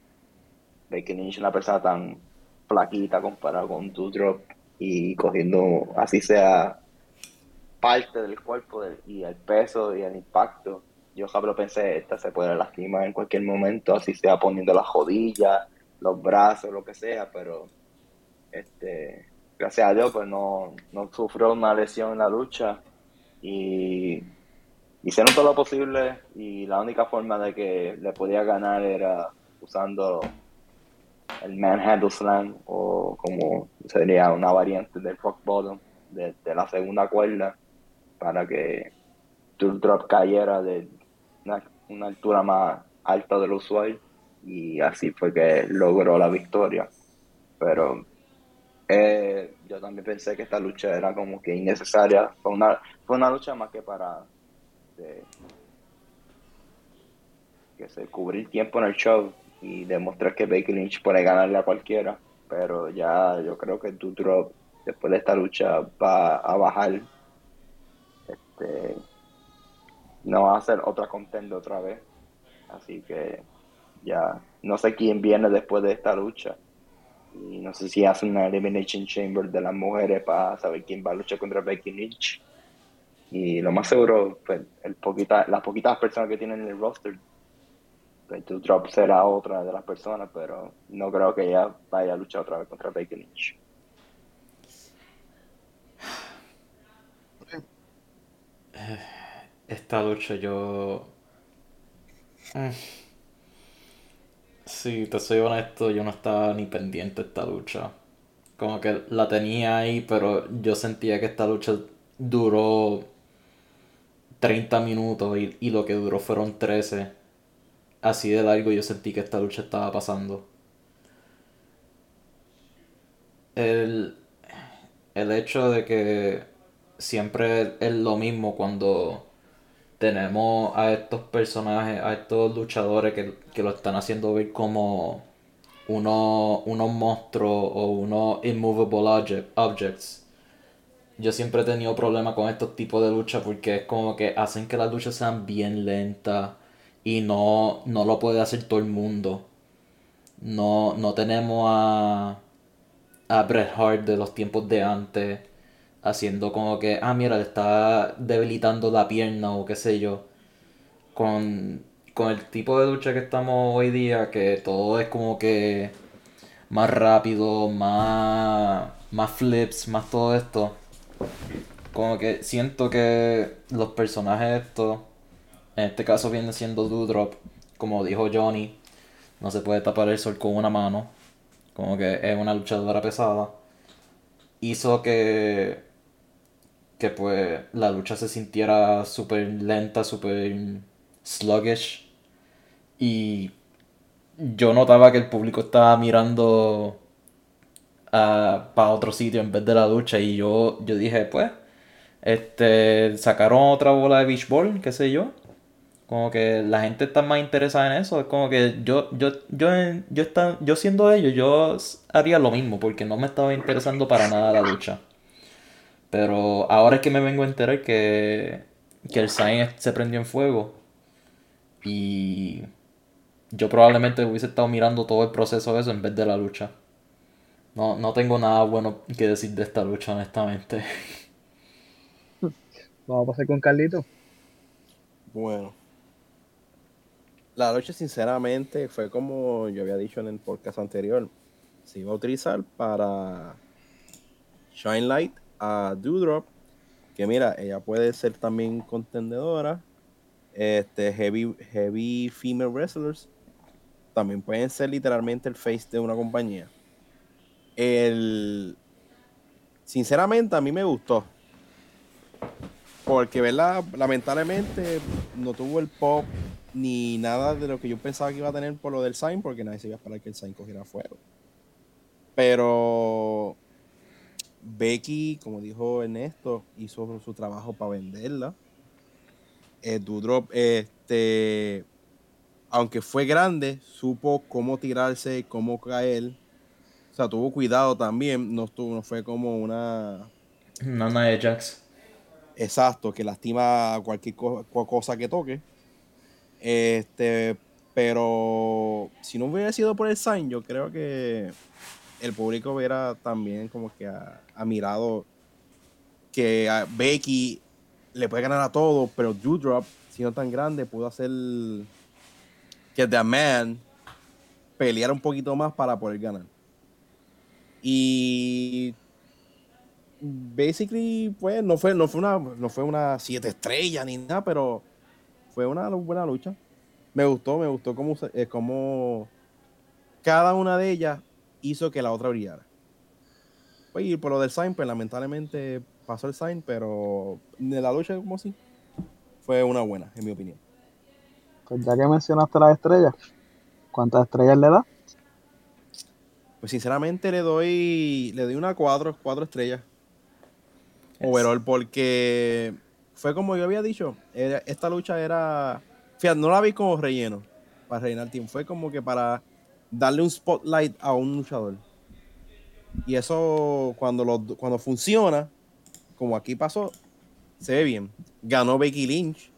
Becky Lynch es una persona tan flaquita comparado con Doudrop y cogiendo, así sea, parte del cuerpo y el peso y el impacto. Yo rápido pensé, esta se puede lastimar en cualquier momento, así sea poniendo las rodillas, los brazos, lo que sea, pero este gracias a Dios, pues no, no sufrió una lesión en la lucha y hicieron todo lo posible y la única forma de que le podía ganar era usando el manhandle slam o como sería una variante del rock bottom de, la segunda cuerda para que Drop cayera de una, altura más alta del usual y así fue que logró la victoria pero eh, yo también pensé que esta lucha era como que innecesaria. Fue una, fue una lucha más que para que se cubrir tiempo en el show y demostrar que Becky Lynch puede ganarle a cualquiera. Pero ya yo creo que Drop después de esta lucha va a bajar. Este, no va a ser otra contenda otra vez. Así que ya no sé quién viene después de esta lucha y no sé si hacen una Elimination Chamber de las mujeres para saber quién va a luchar contra Becky Lynch. Y lo más seguro, pues, el poquita, las poquitas personas que tienen en el roster, pues tu drop será otra de las personas, pero no creo que ella vaya a luchar otra vez contra Becky Lynch. Esta lucha yo... Mm, Sí, te soy honesto, yo no estaba ni pendiente de esta lucha. Como que la tenía ahí, pero yo sentía que esta lucha duró 30 minutos y, lo que duró fueron 13. Así de largo yo sentí que esta lucha estaba pasando. El, el hecho de que siempre es lo mismo cuando tenemos a estos personajes, a estos luchadores que, lo están haciendo ver como unos, unos monstruos o unos immovable objects. Yo siempre he tenido problemas con estos tipos de luchas porque es como que hacen que las luchas sean bien lentas y no, no lo puede hacer todo el mundo. No, no tenemos a, a Bret Hart de los tiempos de antes haciendo como que, ah, mira, le está debilitando la pierna o qué sé yo. Con, con el tipo de lucha que estamos hoy día, que todo es como que más rápido, más, más flips, más todo esto. Como que siento que los personajes estos, en este caso viene siendo Doudrop, como dijo Johnny, no se puede tapar el sol con una mano, como que es una luchadora pesada, hizo que que pues la lucha se sintiera súper lenta, súper sluggish. Y yo notaba que el público estaba mirando para otro sitio en vez de la ducha y yo, yo dije, pues, este, sacaron otra bola de beach ball, qué sé yo. Como que la gente está más interesada en eso. Es como que yo, yo, yo, yo, está, yo siendo ellos, yo haría lo mismo porque no me estaba interesando para nada la ducha. Pero ahora es que me vengo a enterar que, que el sign se prendió en fuego. Y yo probablemente hubiese estado mirando todo el proceso de eso en vez de la lucha. No, no tengo nada bueno que decir de esta lucha, honestamente. <laughs> Vamos a pasar con Carlito. Bueno. La lucha, sinceramente, fue como yo había dicho en el podcast anterior. Se iba a utilizar para Shine Light a Doodrop. Que mira, ella puede ser también contendedora. Este, heavy, heavy female wrestlers también pueden ser literalmente el face de una compañía. El, sinceramente, a mí me gustó. Porque, ¿verdad? Lamentablemente no tuvo el pop ni nada de lo que yo pensaba que iba a tener por lo del sign, porque nadie se iba a esperar que el sign cogiera fuego. Pero Becky, como dijo Ernesto, hizo su trabajo para venderla. El eh, Dudrop, este, aunque fue grande, supo cómo tirarse, cómo caer. O sea, tuvo cuidado también. No, estuvo, no fue como una. Nana de Jax. Exacto, que lastima cualquier cosa que toque. Este, pero si no hubiera sido por el sign, yo creo que el público hubiera también como que ha, mirado que Becky le puede ganar a todo, pero Dewdrop, siendo tan grande, pudo hacer que The Man peleara un poquito más para poder ganar. Y basically, pues, no fue, no fue una, no fue una siete estrellas ni nada, pero fue una buena lucha. Me gustó, me gustó cómo, eh, cómo cada una de ellas hizo que la otra brillara. Pues, y por lo del sign, pues lamentablemente pasó el sign, pero de la lucha como así, fue una buena, en mi opinión. Pues ya que mencionaste las estrellas, ¿cuántas estrellas le da? Pues sinceramente le doy le doy una cuatro, cuatro estrellas. Overall, porque fue como yo había dicho, esta lucha era, fíjate, no la vi como relleno para rellenar el team, fue como que para darle un spotlight a un luchador. Y eso cuando, lo, cuando funciona, como aquí pasó, se ve bien. Ganó Becky Lynch,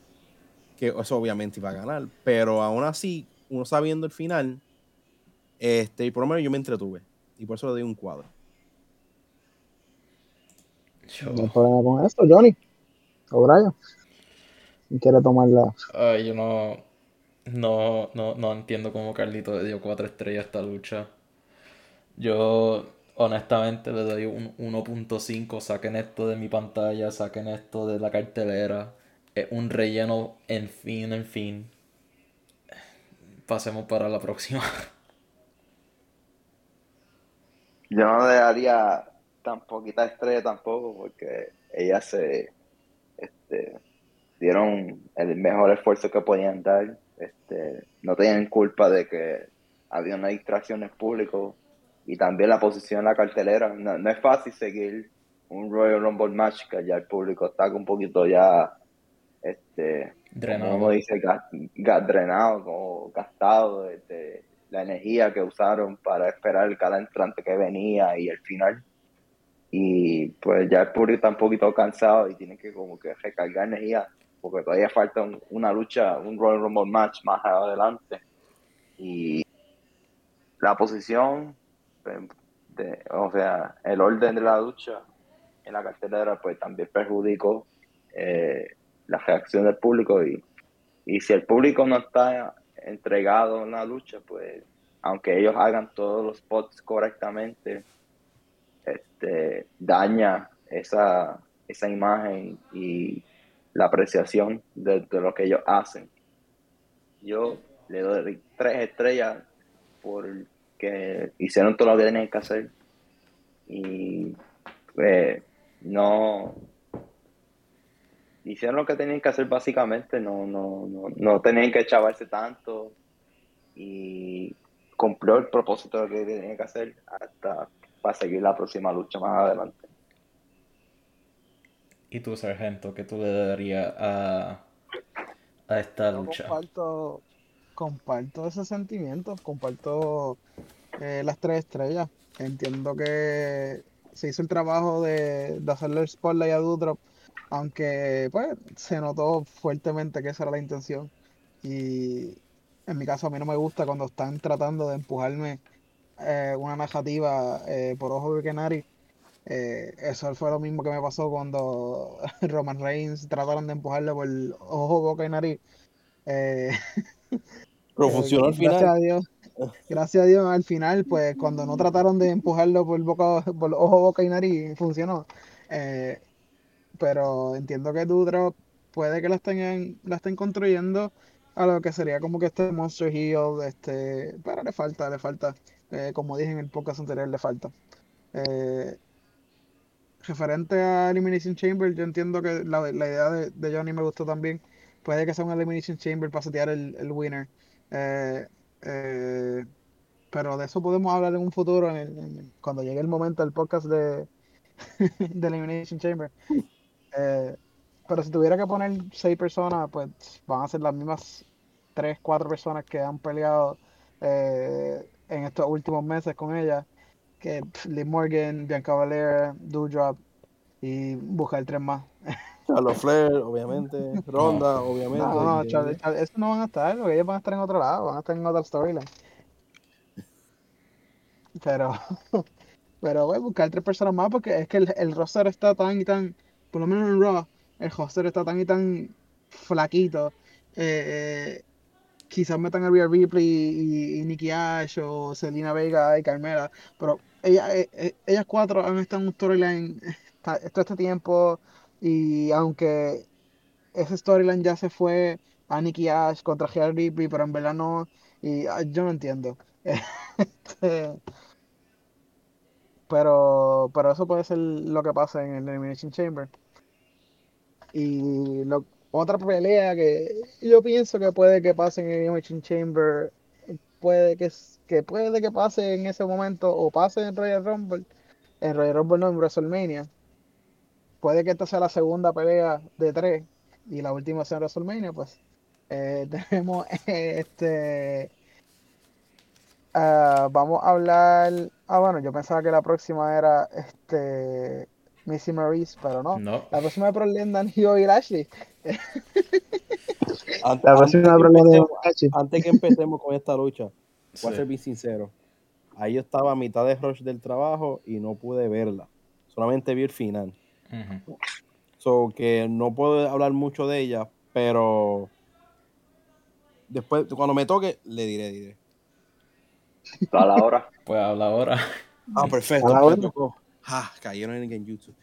que eso obviamente iba a ganar, pero aún así, uno sabiendo el final, este, y por lo menos yo me entretuve, y por eso le doy un cuadro. No problema con esto, Johnny. O Brian. ¿Quién quiere tomarla? Ay, yo no, no, no, no entiendo cómo Carlito le dio cuatro estrellas a esta lucha. Yo, honestamente, le doy un 1.5. Saquen esto de mi pantalla, saquen esto de la cartelera es un relleno en fin, en fin. Pasemos para la próxima. <laughs> Yo no le daría tan poquita estrella tampoco porque ellas se este, dieron el mejor esfuerzo que podían dar. Este, no tenían culpa de que había una distracción en público y también la posición en la cartelera. No, no es fácil seguir un Royal Rumble match que ya el público está un poquito ya este, drenado. como dice, drenado, como gastado la energía que usaron para esperar cada entrante que venía y el final. Y pues ya el público está un poquito cansado y tiene que como que recargar energía porque todavía falta una lucha, un Royal Rumble match más adelante. Y la posición, pues, o sea, el orden de la lucha en la cartelera pues también perjudicó eh, la reacción del público y, y si el público no está entregado en la lucha, pues aunque ellos hagan todos los spots correctamente, este, daña esa, esa imagen y la apreciación de, lo que ellos hacen. Yo le doy tres estrellas porque hicieron todo lo que tenían que hacer y pues, no hicieron lo que tenían que hacer básicamente, no, no, no, no tenían que chavarse tanto y cumplió el propósito que tenía que hacer hasta para seguir la próxima lucha más adelante. ¿Y tú, Sargento, qué tú le darías a, a esta lucha? Comparto, comparto ese sentimiento, comparto eh, las tres estrellas. Entiendo que se hizo el trabajo de, de hacerle el spotlight a Dudrop, aunque pues se notó fuertemente que esa era la intención. Y en mi caso a mí no me gusta cuando están tratando de empujarme eh, una narrativa eh, por ojo de Kenari. Eh, eso fue lo mismo que me pasó cuando <laughs> Roman Reigns trataron de empujarle por el ojo, boca y nariz. <laughs> Pero funcionó al final. Gracias a Dios. Gracias a Dios, al final, pues cuando no trataron de empujarlo por, boca, por ojo, boca y nariz, funcionó. pero entiendo que Dudrop puede que la estén, la estén construyendo a lo que sería como que este Monster Heal, este, pero le falta, le falta. Eh, como dije en el podcast anterior, le falta. Eh, referente a Elimination Chamber, yo entiendo que la, idea de, Johnny me gustó también. Puede que sea un Elimination Chamber para setear el, el winner. Eh, pero de eso podemos hablar en un futuro, cuando llegue el momento del podcast de, <laughs> de Elimination Chamber. pero si tuviera que poner seis personas, pues van a ser las mismas tres, cuatro personas que han peleado eh, en estos últimos meses con ella, que Liv Morgan, Bianca Valera, Doudrop y buscar tres más. Charlotte <laughs> Flair, obviamente, Ronda, obviamente. No, no, Charlotte, eso no van a estar, porque ellos van a estar en otro lado, van a estar en otra storyline. Pero, <laughs> pero voy a buscar tres personas más porque es que el, el roster está tan y tan, por lo menos en Raw, el roster está tan y tan flaquito. Eh, eh quizás metan a Rhea Ripley y, y, Nikki Ash o Selena Vega y Carmela, pero ella, eh, eh, ellas cuatro han estado en un storyline todo este tiempo y aunque ese storyline ya se fue a Nikki Ash contra Rhea Ripley, pero en verdad no, y ah, yo no entiendo. <laughs> Este, pero, pero eso puede ser lo que pasa en el Elimination Chamber. Y lo, otra pelea que yo pienso que puede que pase en el Elimination Chamber, puede que, que puede que pase en ese momento o pase en Royal Rumble, en Royal Rumble no, en WrestleMania. Puede que esta sea la segunda pelea de tres y la última sea en WrestleMania, pues eh, <laughs> tenemos este ah, vamos a hablar ah bueno yo pensaba que la próxima era este Missy Maurice, pero no. La próxima por Lendan y <laughs> Lashley. Antes, antes, que empecemos con esta lucha, voy a ser bien sincero. Ahí yo estaba a mitad de rush del trabajo y no pude verla. Solamente vi el final. So que no puedo hablar mucho de ella, pero después, cuando me toque, le diré, diré. A la hora. Pues a la hora. Ah, perfecto. Ah, cayeron en YouTube.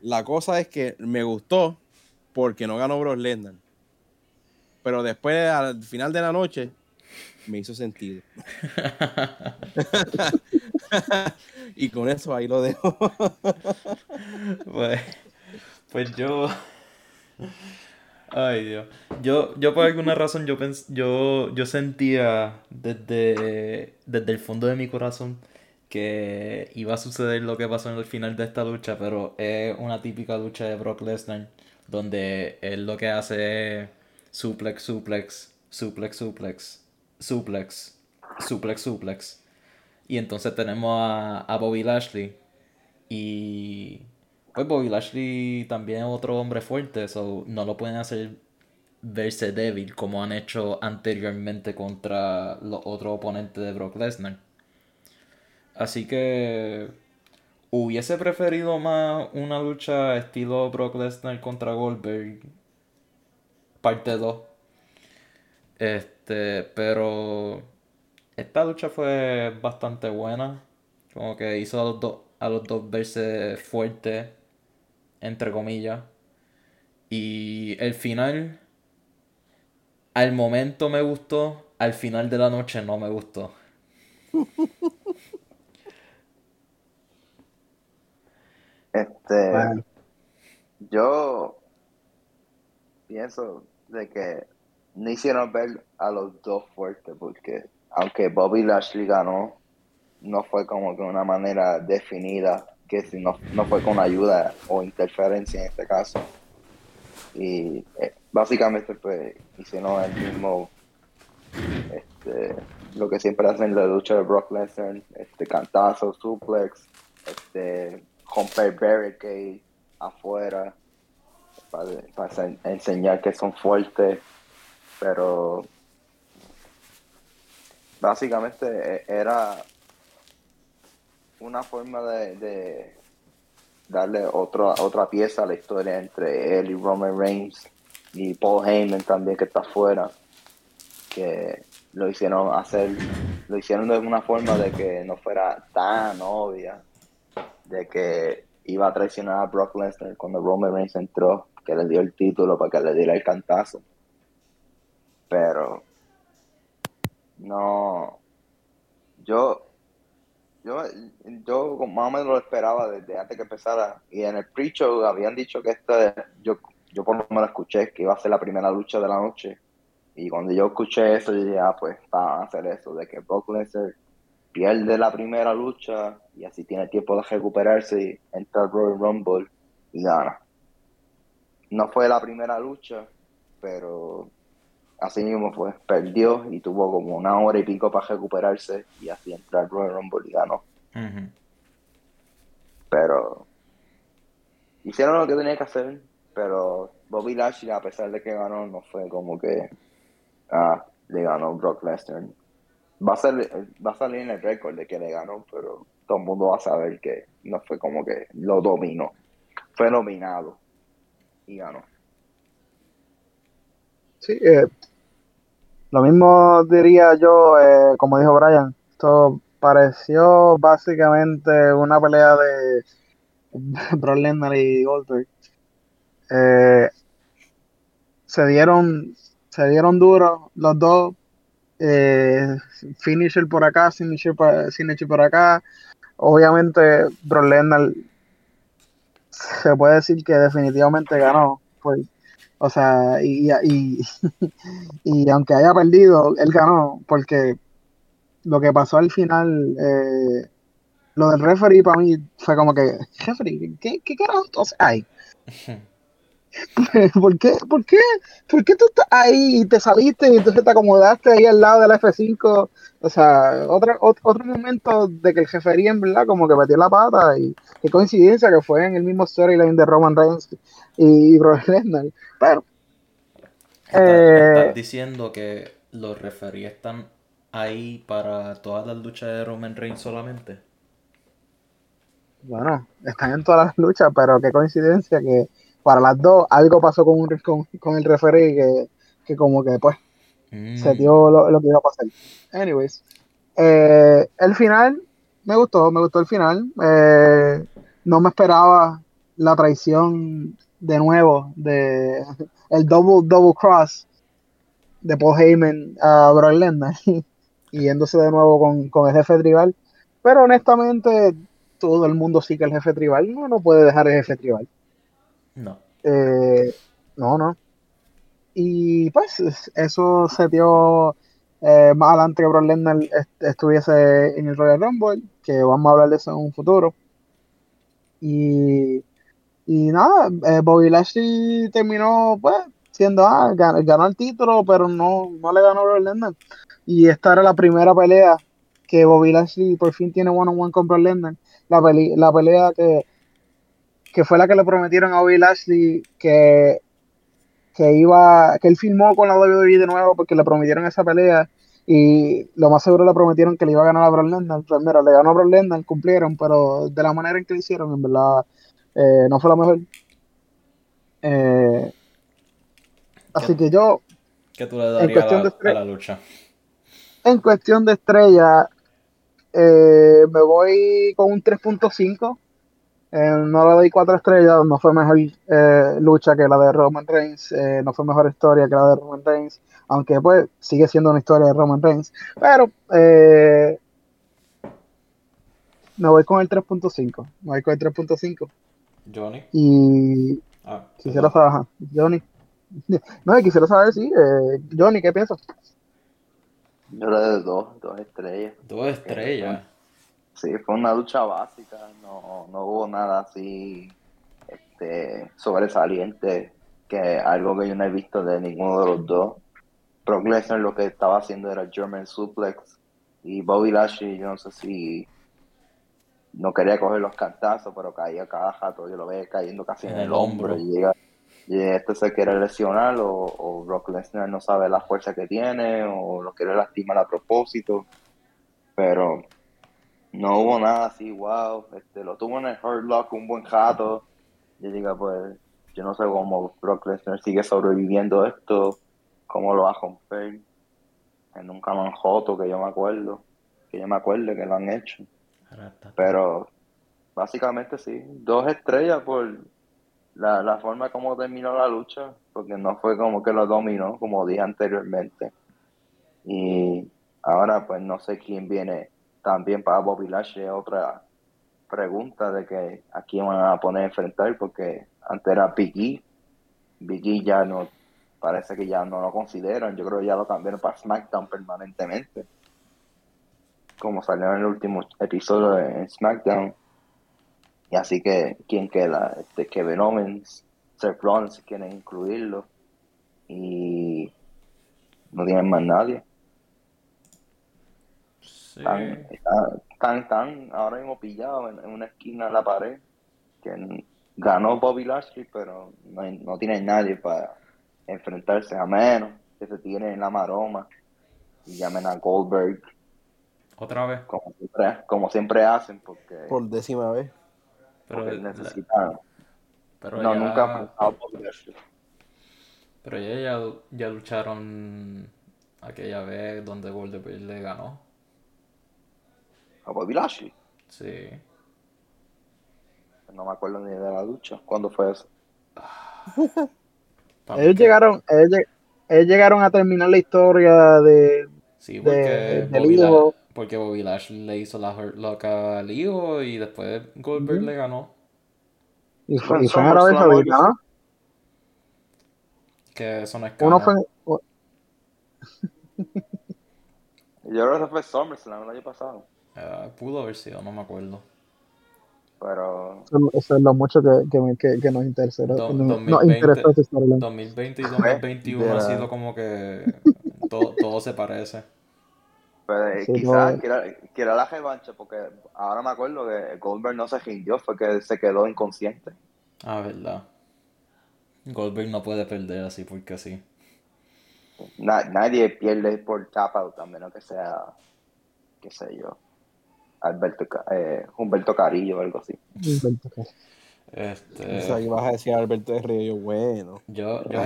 La cosa es que me gustó porque no ganó Brock Lesnar. Pero después, al final de la noche, me hizo sentido. <laughs> <laughs> y con eso ahí lo dejo. <laughs> pues, pues yo. Ay, Dios. Yo, yo por alguna razón, yo, yo, yo sentía desde, desde el fondo de mi corazón que iba a suceder lo que pasó en el final de esta lucha, pero es una típica lucha de Brock Lesnar, donde él lo que hace es suplex, suplex, suplex, suplex, suplex, suplex, suplex. Y entonces tenemos a, a Bobby Lashley. Y pues Bobby Lashley también es otro hombre fuerte, so no lo pueden hacer verse débil como han hecho anteriormente contra los otros oponentes de Brock Lesnar. Así que hubiese preferido más una lucha estilo Brock Lesnar contra Goldberg. Parte 2. Este, pero esta lucha fue bastante buena. Como que hizo a los dos a los dos verse fuertes entre comillas. Y el final al momento me gustó, al final de la noche no me gustó. <laughs> Este, yo pienso de que no hicieron ver a los dos fuertes porque aunque Bobby Lashley ganó, no fue como que una manera definida, que si no, no fue con ayuda o interferencia en este caso. Y eh, básicamente pues hicieron el mismo, este, lo que siempre hacen en la lucha de Brock Lesnar, este cantazo, suplex, este, romper barricade afuera, para, enseñar que son fuertes, pero básicamente e, era una forma de, darle otra otra pieza a la historia entre él y Roman Reigns y Paul Heyman también que está afuera que lo hicieron hacer lo hicieron de una forma de que no fuera tan obvia de que iba a traicionar a Brock Lesnar cuando Roman Reigns entró que le dio el título para que le diera el cantazo pero no yo yo, yo más o menos lo esperaba desde antes que empezara. Y en el pre-show habían dicho que esta, yo, yo por lo menos escuché que iba a ser la primera lucha de la noche. Y cuando yo escuché eso, yo dije, ah, pues van a hacer eso, de que Brock Lesnar pierde la primera lucha y así tiene tiempo de recuperarse y entra al Royal Rumble y gana. No fue la primera lucha, pero así mismo fue, perdió y tuvo como una hora y pico para recuperarse y así entrar Royal Rumble y ganó. Pero hicieron lo que tenía que hacer, pero Bobby Lashley, a pesar de que ganó, no fue como que ah, le ganó Brock Lesnar. Va a, ser, va a salir en el récord de que le ganó, pero todo el mundo va a saber que no fue como que lo dominó. Fue nominado y ganó. Sí, eh, lo mismo diría yo, eh, como dijo Brian, esto pareció básicamente una pelea de <laughs> Lesnar y Goldberg. Eh, se dieron se dieron duro los dos eh, finisher por acá finisher por, finisher por acá obviamente Brock Lesnar se puede decir que definitivamente ganó pues o sea, y, y, <laughs> y, aunque haya perdido, él ganó, porque lo que pasó al final, eh, lo del referee para mí fue como que, referee, ¿qué, qué carajo hay? <laughs> ¿Por qué, por, qué, ¿Por qué tú estás ahí y te saliste y entonces te acomodaste ahí al lado del F5? O sea, otro, otro momento de que el jefería en verdad como que metió la pata y qué coincidencia que fue en el mismo storyline de Roman Reigns y Brock Lesnar. Pero... ¿Estás, eh, diciendo que los referees están ahí para todas las luchas de Roman Reigns solamente? Bueno, están en todas las luchas, pero qué coincidencia que para las dos algo pasó con, un, con, el referee que, que, como que pues se mm. dio lo, que iba a pasar. Anyways, eh, el final me gustó, me gustó el final. Eh, no me esperaba la traición de nuevo de el double double cross de Paul Heyman a Brock Lesnar <laughs> y yéndose de nuevo con, con el jefe tribal. Pero honestamente, todo el mundo sí que el jefe tribal no, no puede dejar el jefe tribal. No. Eh, no, no. Y pues eso se dio eh, más adelante que Brock Lesnar estuviese en el Royal Rumble, que vamos a hablar de eso en un futuro. Y, y nada, eh, Bobby Lashley terminó pues siendo, ah, ganó, el título, pero no, no le ganó a Brock Lesnar. Y esta era la primera pelea que Bobby Lashley por fin tiene one on one con Brock Lesnar. La, la pelea que que fue la que le prometieron a Bobby Lashley que, que iba, que él filmó con la WWE de nuevo porque le prometieron esa pelea y lo más seguro le prometieron que le iba a ganar a Brock Lesnar. Pues mira, le ganó a Brock Lesnar, cumplieron, pero de la manera en que lo hicieron, en verdad, eh, no fue la mejor. Eh, así que yo. ¿Qué tú le darías a, la lucha? En cuestión de estrella, eh, me voy con un 3.5 eh, no le doy cuatro estrellas, no fue mejor eh, lucha que la de Roman Reigns, eh, no fue mejor historia que la de Roman Reigns, aunque pues sigue siendo una historia de Roman Reigns, pero me voy con el 3.5, me voy con el 3.5. Johnny. Y ah, quisiera saber, Johnny. <laughs> No, quisiera saber, sí, Johnny, ¿qué piensas? Yo le doy dos, dos estrellas. Dos estrellas. Sí, fue una lucha básica, no, no hubo nada así este, sobresaliente, que algo que yo no he visto de ninguno de los dos. Brock Lesnar lo que estaba haciendo era German Suplex y Bobby Lashley, yo no sé si no quería coger los cantazos, pero caía cada jato, yo lo veía cayendo casi en, el, hombro. Y, llega, y este se quiere lesionar o, o Brock Lesnar no sabe la fuerza que tiene o lo quiere lastimar a propósito. Pero no hubo nada así, wow. Este, lo tuvo en el Hurt Lock un buen jato. Y diga, pues, yo no sé cómo Brock Lesnar sigue sobreviviendo esto, cómo lo va a romper. En un canon joto que yo me acuerdo, que yo me acuerde que lo han hecho. Pero básicamente sí, dos estrellas por la, la forma como terminó la lucha, porque no fue como que lo dominó, como dije anteriormente. Y ahora pues no sé quién viene también para Bobby Lashley, otra pregunta de que a quién van a poner a enfrentar, porque antes era Big E, ya no, parece que ya no lo consideran, yo creo que ya lo cambiaron para SmackDown permanentemente, como salió en el último episodio de SmackDown. Y así que, ¿quién queda? Este, Kevin Owens, Seth Rollins, quieren incluirlo, y no tienen más nadie. Están, están, ahora mismo pillados en, una esquina de la pared. Que ganó Bobby Lashley, pero no, no tiene nadie para enfrentarse, a menos que se tiren en la maroma y llamen a Goldberg. Otra vez. Como siempre, como siempre hacen, porque. Por décima vez. Pero necesitan. Pero no, nunca Bobby Lashley. Pero ya, ya lucharon aquella vez donde Goldberg le ganó a Bobby Lashley. Sí. No me acuerdo ni de la lucha. ¿Cuándo fue eso? <sighs> ellos llegaron, ellos, llegaron a terminar la historia de. Sí, porque, Bobby, porque Bobby Lashley le hizo la hurt loca al hijo y después Goldberg le ganó. Y fue, y fue en Arabia Saudita, ¿no? Que eso no es Uno fue. Yo creo que fue SummerSlam el año pasado. Uh, pudo haber sido, no me acuerdo. Pero. Eso es lo mucho que, que, que, nos interesó. Do, 2020, 2020 y 2021 ha sido como que todo, todo se parece. Pues quizás quiera, la revancha, porque ahora me acuerdo que Goldberg no se rindió, fue que se quedó inconsciente. Ah, verdad. Goldberg no puede perder así porque sí. nadie pierde por tap out, a menos que sea, qué sé yo, Alberto, eh, Humberto Carillo o algo así. Humberto Carillo. Este... O sea, vas a decir Alberto de Río, bueno. Yo, yo,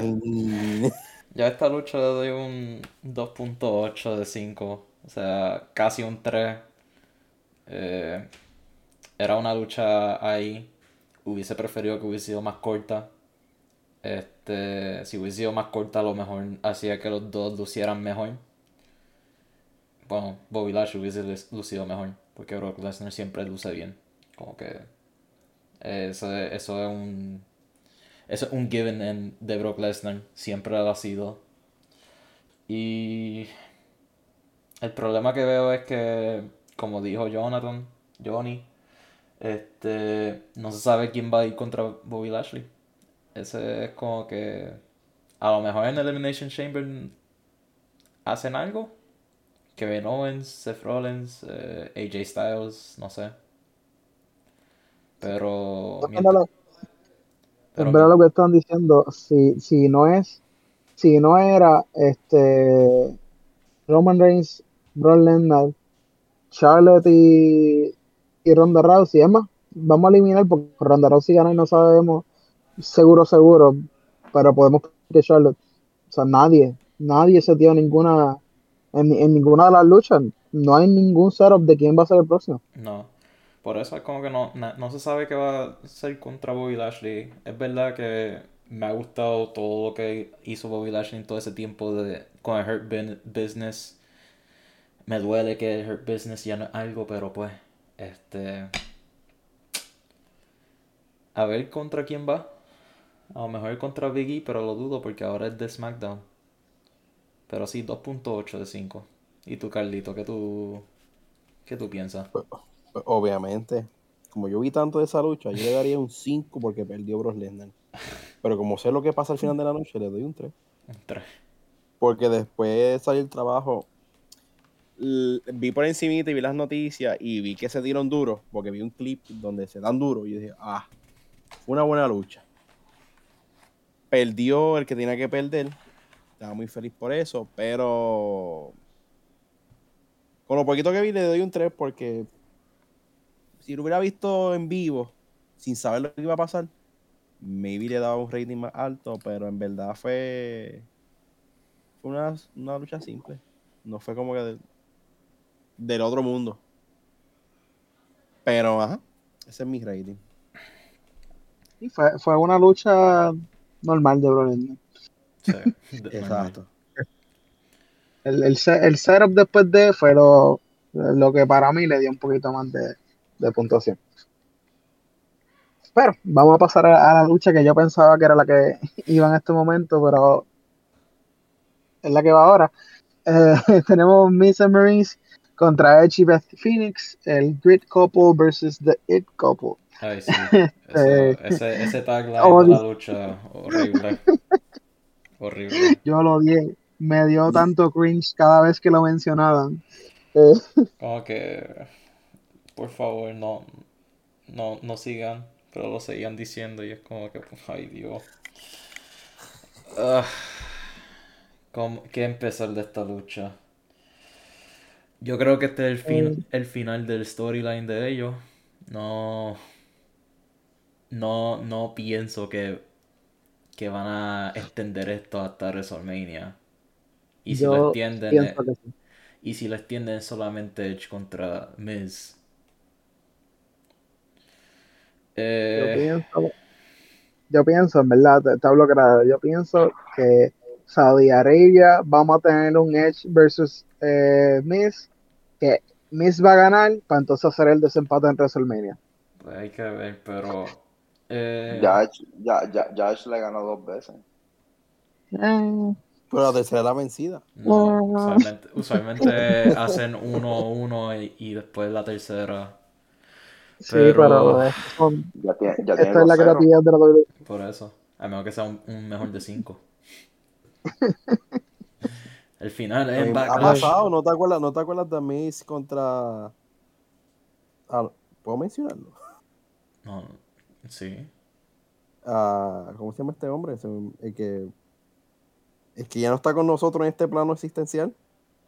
yo a esta lucha le doy un 2.8 de 5. O sea, casi un 3. Eh, era una lucha ahí. Hubiese preferido que hubiese sido más corta. Este, si hubiese sido más corta, a lo mejor hacía que los dos lucieran mejor. Bueno, Bobby Lashley hubiese lucido mejor. Porque Brock Lesnar siempre luce bien. Como que. Eso, eso es un. Eso es un given en, de Brock Lesnar. Siempre lo ha sido. Y. El problema que veo es que, como dijo Jonathan, Johnny, este, no se sabe quién va a ir contra Bobby Lashley. Ese es como que a lo mejor en Elimination Chamber hacen algo, Kevin Owens, Seth Rollins, eh, AJ Styles, no sé. Pero. Verdad lo que están diciendo, si, si no es, si no era este Roman Reigns, Braun Lesnar, Charlotte y, y Ronda Rousey, es más, vamos a eliminar porque Ronda Rousey gana y no sabemos seguro, seguro, pero podemos que Charlotte, o sea, nadie, nadie se dio ninguna en, ninguna de las luchas. No hay ningún setup de quién va a ser el próximo. No. Por eso es como que no, no, se sabe qué va a ser contra Bobby Lashley. Es verdad que me ha gustado todo lo que hizo Bobby Lashley en todo ese tiempo de, con el Hurt Business. Me duele que el Hurt Business ya no es algo, pero pues, este... A ver contra quién va. A lo mejor contra Biggie, pero lo dudo porque ahora es de SmackDown. Pero sí, 2.8 de 5. ¿Y tú, Carlito, qué tú, qué tú piensas? Pues, pues, obviamente, como yo vi tanto de esa lucha, yo le daría un 5 porque perdió Brock Lesnar. Pero como sé lo que pasa al final de la noche, le doy un 3. Un 3. Porque después salió el trabajo. Vi por encima y vi las noticias y vi que se dieron duro, porque vi un clip donde se dan duro y dije, ah, una buena lucha. Perdió el que tenía que perder. Estaba muy feliz por eso, pero con lo poquito que vi le doy un 3 porque si lo hubiera visto en vivo, sin saber lo que iba a pasar, maybe le daba un rating más alto, pero en verdad fue, fue una, una lucha simple. No fue como que del, otro mundo. Pero, ajá, ese es mi rating. Y fue, fue una lucha normal de Broly. Sí, <laughs> exacto. <laughs> El, el, el, setup después de fue lo, lo que para mí le dio un poquito más de, de puntuación. Pero vamos a pasar a, la lucha que yo pensaba que era la que <laughs> iba en este momento, pero es la que va ahora. Eh, tenemos Miss and Marines contra Edge y Beth Phoenix, el Grit Couple versus The It Couple. Ay, sí. Eh, ese, ese tagline de la lucha horrible. Horrible. <laughs> Yo lo odié. Me dio tanto cringe cada vez que lo mencionaban. Eh. Como que, por favor, no, no, no sigan pero lo seguían diciendo y es como que, ay Dios. Uh, ¿Qué empezar de esta lucha? Yo creo que este es el, fin, eh. el final del storyline de ellos. No. No, no pienso que, que van a extender esto hasta WrestleMania. Y si lo extienden. Y si lo extienden solamente Edge contra Miz eh, yo, pienso, en verdad, te, hablo claro, yo pienso que Saudi Arabia vamos a tener un Edge versus eh, Miss, que Miss va a ganar para entonces hacer el desempate en WrestleMania. Pues hay que ver, pero... Eh... Ya, ya, le ganó dos veces. Eh. Pero la tercera la vencida. usualmente, <laughs> hacen uno uno y después la tercera Sí, pero, ya tiene, ya esta es la creatividad de la WWE. Por eso, a menos que sea un, mejor de 5. <laughs> El final es en Ha pasado, ¿no te acuerdas, no te acuerdas de Miss contra... Ah, ¿Puedo mencionarlo? No, sí. Ah, ¿Cómo se llama este hombre? El que... El que ya no está con nosotros en este plano existencial.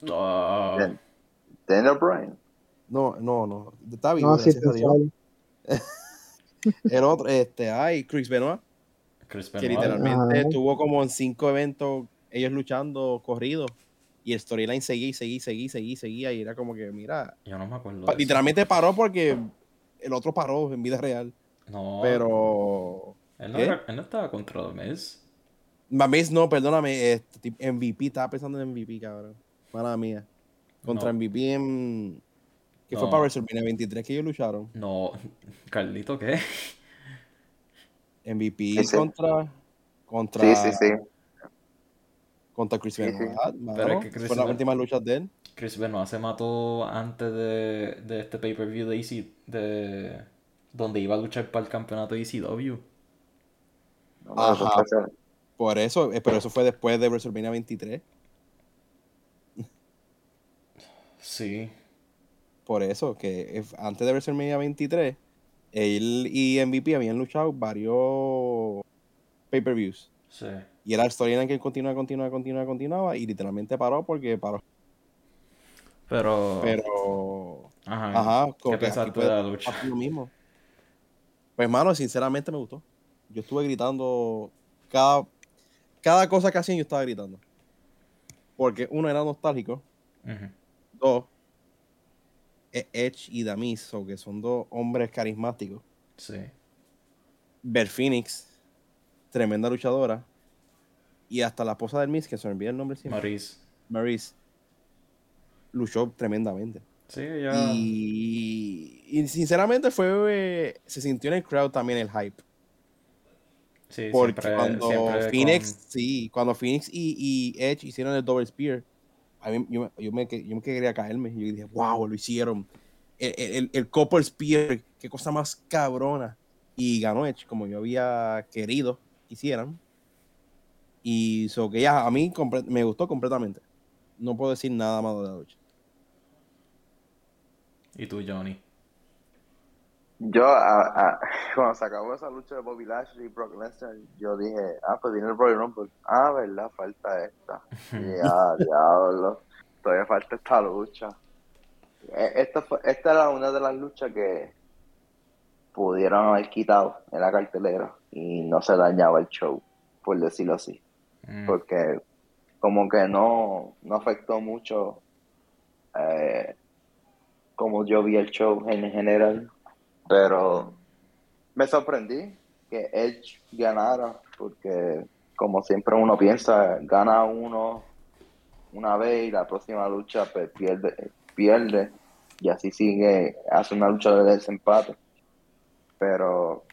Uh... Daniel Bryan. No, no, no. Está vivo, no. <laughs> El otro, este, ay, Chris Benoit. Chris Benoit. Que literalmente estuvo como en cinco eventos, ellos luchando corridos. Y el storyline seguía y seguía y seguía y seguía, seguía y era como que, mira. Yo no me acuerdo. literalmente paró porque el otro paró en vida real. No. Pero. Él no, era, él no estaba contra Miz. Miz no, perdóname. Este, MVP, estaba pensando en MVP, cabrón. Mala mía. Contra MVP en que fue para WrestleMania 23 que ellos lucharon. No, <laughs> Carlito, ¿qué? MVP contra. Contra. Sí, sí, sí. Contra Chris Benoit. Pero es que Chris fue la última lucha de él. Chris Benoit se mató antes de, de este pay-per-view de EC, de donde iba a luchar para el campeonato de ECW. Ajá. Por eso, eh, pero eso fue después de WrestleMania 23. Sí, por eso, que antes de WrestleMania 23, él y MVP habían luchado varios pay-per-views. Sí. Y era el storyline que continuaba, continuaba, continuaba, continuaba, y literalmente paró porque paró. Pero. Pero. Ajá. Ajá ¿Qué pensaste de la lucha? Lo mismo. Pues, mano, sinceramente me gustó. Yo estuve gritando. Cada, cada cosa que hacían, yo estaba gritando. Porque uno era nostálgico. Dos, Edge y Damiso, que son dos hombres carismáticos. Sí. Ver Phoenix, tremenda luchadora. Y hasta la esposa del Miss, que se me olvida el nombre siempre. Maurice. Maurice. Luchó tremendamente. Sí, ya. Y, sinceramente fue. se sintió en el crowd también el hype. Sí, Porque cuando Phoenix, sí, cuando Phoenix y, y Edge hicieron el Double Spear, a mí, yo, yo, me, yo me quería caerme. Y yo dije, wow, lo hicieron. El, el, el Couple Spear, qué cosa más cabrona. Y ganó Edge, como yo había querido que hicieran. Y so que ya a mí me gustó completamente. No puedo decir nada más de la lucha. ¿Y tú, Johnny? Yo, a, cuando se acabó esa lucha de Bobby Lashley y Brock Lesnar, yo dije, ah, pues viene el Royal Rumble. Ah, verdad, falta esta. Y ah, <laughs> diablo, todavía falta esta lucha. E, esta, fue, esta era una de las luchas que pudieron haber quitado en la cartelera y no se dañaba el show, por decirlo así. Mm. Porque como que no, no afectó mucho eh, como yo vi el show en general pero me sorprendí que Edge ganara, porque como siempre uno piensa, gana uno una vez y la próxima lucha pues, pierde, pierde y así sigue, hace una lucha de desempate. Pero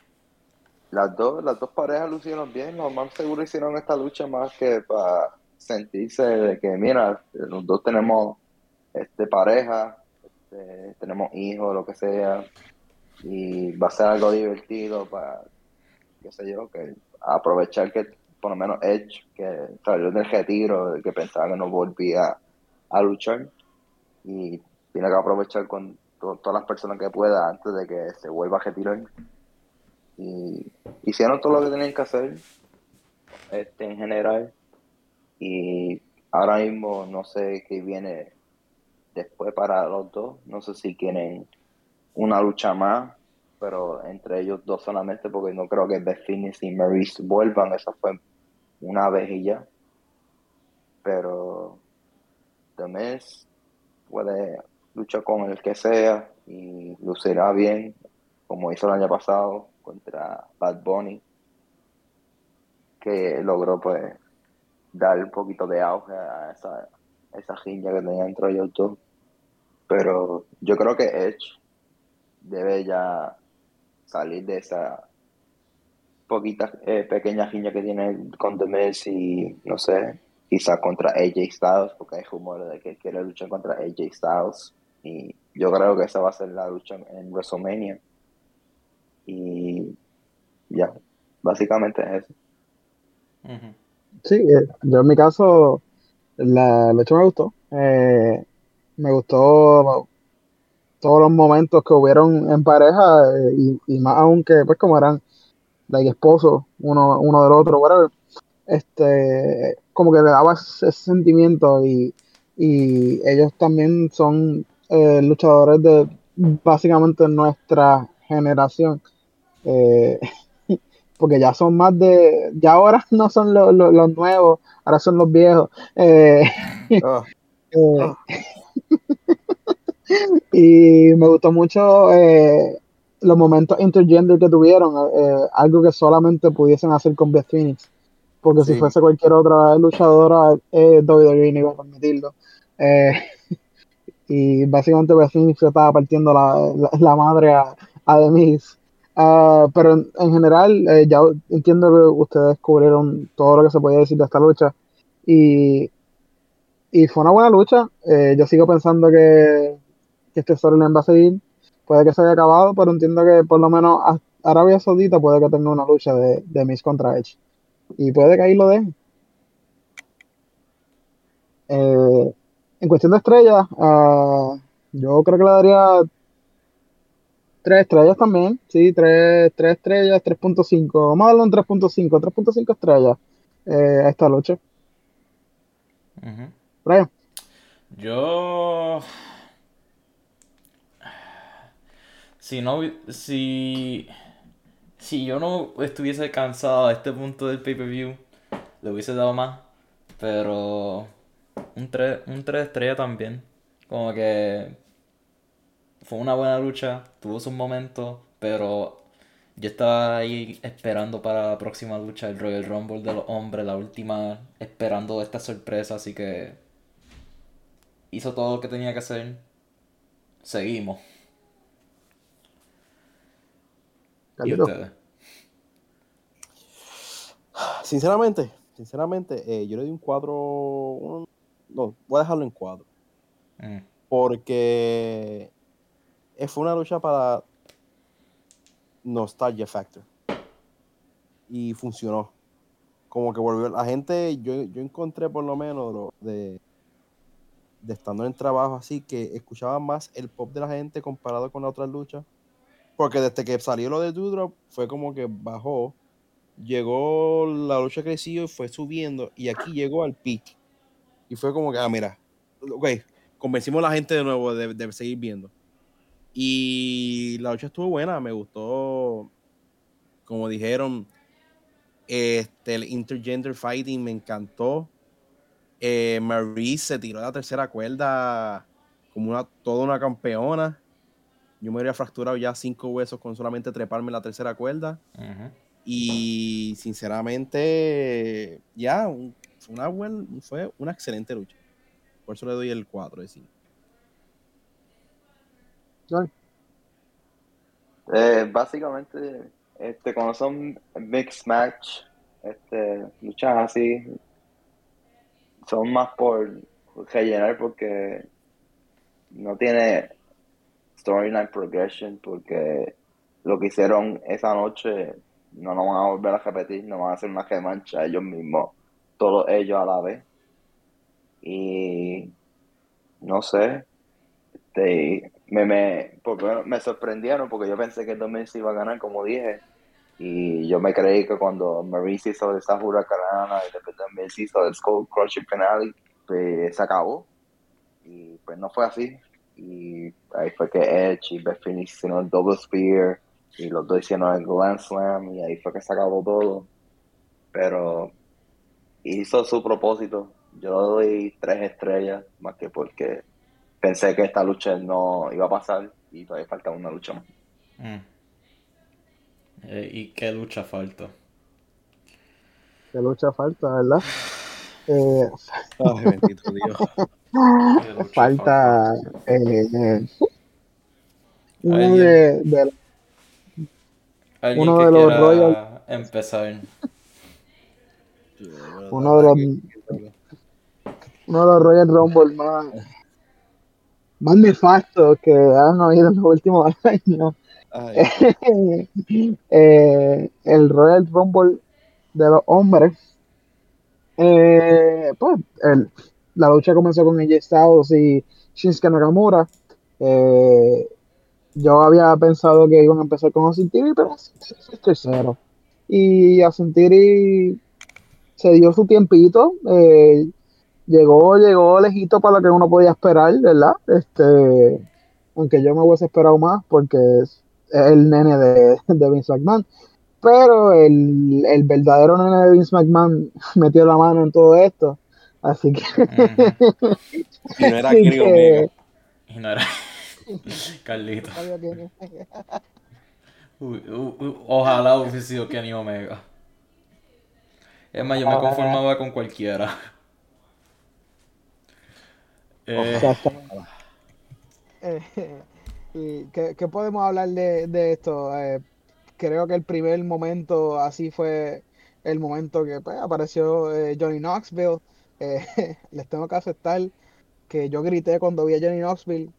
las dos, las dos parejas lucieron bien, los más seguro hicieron esta lucha más que para sentirse de que mira, los dos tenemos este pareja, este, tenemos hijos, lo que sea, y va a ser algo divertido para, qué sé yo, que aprovechar que por lo menos Edge, que salió del retiro, que pensaba que no volvía a luchar, y tiene que aprovechar con todas las personas que pueda antes de que se vuelva a retirar. Y hicieron todo lo que tenían que hacer este, en general. Y ahora mismo no sé qué viene después para los dos. No sé si quieren una lucha más, pero entre ellos dos solamente, porque no creo que The Phoenix y Maurice vuelvan, esa fue una vez y ya. Pero The Miz puede luchar con el que sea y lucirá bien, como hizo el año pasado contra Bad Bunny, que logró pues dar un poquito de auge a esa, esa que tenía entre ellos dos. Pero yo creo que Edge debe ya salir de esa poquita eh, pequeña giña que tiene con The Miz y no sé, quizá contra AJ Styles, porque hay rumores de que quiere luchar contra AJ Styles y yo creo que esa va a ser la lucha en WrestleMania. Y ya, básicamente es eso. Sí, eh, yo en mi caso la lucha me gustó, eh, me gustó todos los momentos que hubieron en pareja eh, y, más aún que pues como eran like, esposos uno, uno del otro, whatever, este, como que le daba ese, sentimiento y, ellos también son eh, luchadores de básicamente nuestra generación. Eh, <laughs> porque ya son más de, ya ahora <laughs> no son los, nuevos, ahora son los viejos. <laughs> Ah. Ah. <laughs> y me gustó mucho eh, los momentos intergender que tuvieron, eh, algo que solamente pudiesen hacer con Beth Phoenix, porque si fuese cualquier otra luchadora, eh, WWE no iba a permitirlo. Eh, <laughs> y básicamente Beth Phoenix estaba partiendo la, madre a, a Demise. Ah, pero en, general, ya entiendo que ustedes descubrieron todo lo que se podía decir de esta lucha. Y, y fue una buena lucha. yo sigo pensando que que este storyline va a seguir. Puede que se haya acabado, pero entiendo que por lo menos Arabia Saudita puede que tenga una lucha de, de Miss contra Edge. Y puede que ahí lo dejen. Eh, en cuestión de estrellas, uh, yo creo que le daría tres estrellas también. Sí, tres, tres estrellas, 3.5. Vamos a darle un 3.5, 3.5 estrellas eh, a esta lucha. Yo si no, si, si yo no estuviese cansado a este punto del pay-per-view, le hubiese dado más. Pero un 3, un 3 estrella también. Como que fue una buena lucha, tuvo sus momentos, pero yo estaba ahí esperando para la próxima lucha, el Royal Rumble de los hombres, la última, esperando esta sorpresa, así que hizo todo lo que tenía que hacer. Seguimos. Sinceramente, sinceramente, eh, yo le di un 4, un no, voy a dejarlo en cuatro. Mm. Porque fue una lucha para Nostalgia Factor. Y funcionó. Como que volvió. La gente, yo, yo encontré por lo menos de, de estando en trabajo así, que escuchaba más el pop de la gente comparado con las otras luchas. Porque desde que salió lo de Doodrop, fue como que bajó. Llegó, la lucha creció y fue subiendo. Y aquí llegó al peak. Y fue como que, ah, mira, ok, convencimos a la gente de nuevo de, de seguir viendo. Y la lucha estuvo buena, me gustó. Como dijeron, este, el intergender fighting me encantó. Eh, Marie se tiró la tercera cuerda como una, toda una campeona. Yo me habría fracturado ya cinco huesos con solamente treparme la tercera cuerda. Y sinceramente, ya, fue, una fue una excelente lucha. Por eso le doy el 4 de 5. Eh, básicamente, este, cuando son mixed match, este, luchas así, son más por rellenar porque no tiene storyline progression, porque lo que hicieron esa noche no lo van a volver a repetir, no van a hacer una remancha ellos mismos, todos ellos a la vez. Y no sé, este, me, me, porque, me sorprendieron porque yo pensé que el domingo se iba a ganar, como dije. Y yo me creí que cuando Maurice hizo esa huracanada y después también hizo el Skull Crushing Penalty, pues se acabó. Y pues no fue así. Y ahí fue que Edge y Beth Phoenix hicieron el Double Spear y los dos hicieron el Grand Slam y ahí fue que se acabó todo. Pero hizo su propósito. Yo le doy tres estrellas, más que porque pensé que esta lucha no iba a pasar y todavía falta una lucha más. Mm. Eh, ¿Y qué lucha falta? ¿Qué lucha falta, verdad? <laughs> Eh, Ay, bendito Dios. Falta, eh, eh, uno de, de uno de los Royal empezar uno de los uno de los Royal Rumble más más nefastos que han habido en los últimos <laughs> años. <laughs> eh, el Royal Rumble de los hombres. Eh, pues el, la lucha comenzó con AJ Styles y Shinsuke Nakamura. Eh, yo había pensado que iban a empezar con Asintiri, pero es tercero. Y Asintiri se dio su tiempito. Eh, llegó, llegó lejito para lo que uno podía esperar, ¿verdad? Este, aunque yo me hubiese esperado más porque es el nene de, de Vince McMahon. Pero el, el, verdadero nene de Vince McMahon <laughs> metió la mano en todo esto. Así que. y no era <laughs> Kenny Omega. Y no era. <laughs> Carlito. ojalá hubiese sido Kenny Omega. Es más, yo me conformaba con cualquiera. Eh, ¿qué, podemos hablar de, esto? Eh, creo que el primer momento así fue el momento que pues, apareció eh, Johnny Knoxville. <laughs> les tengo que aceptar que yo grité cuando vi a Johnny Knoxville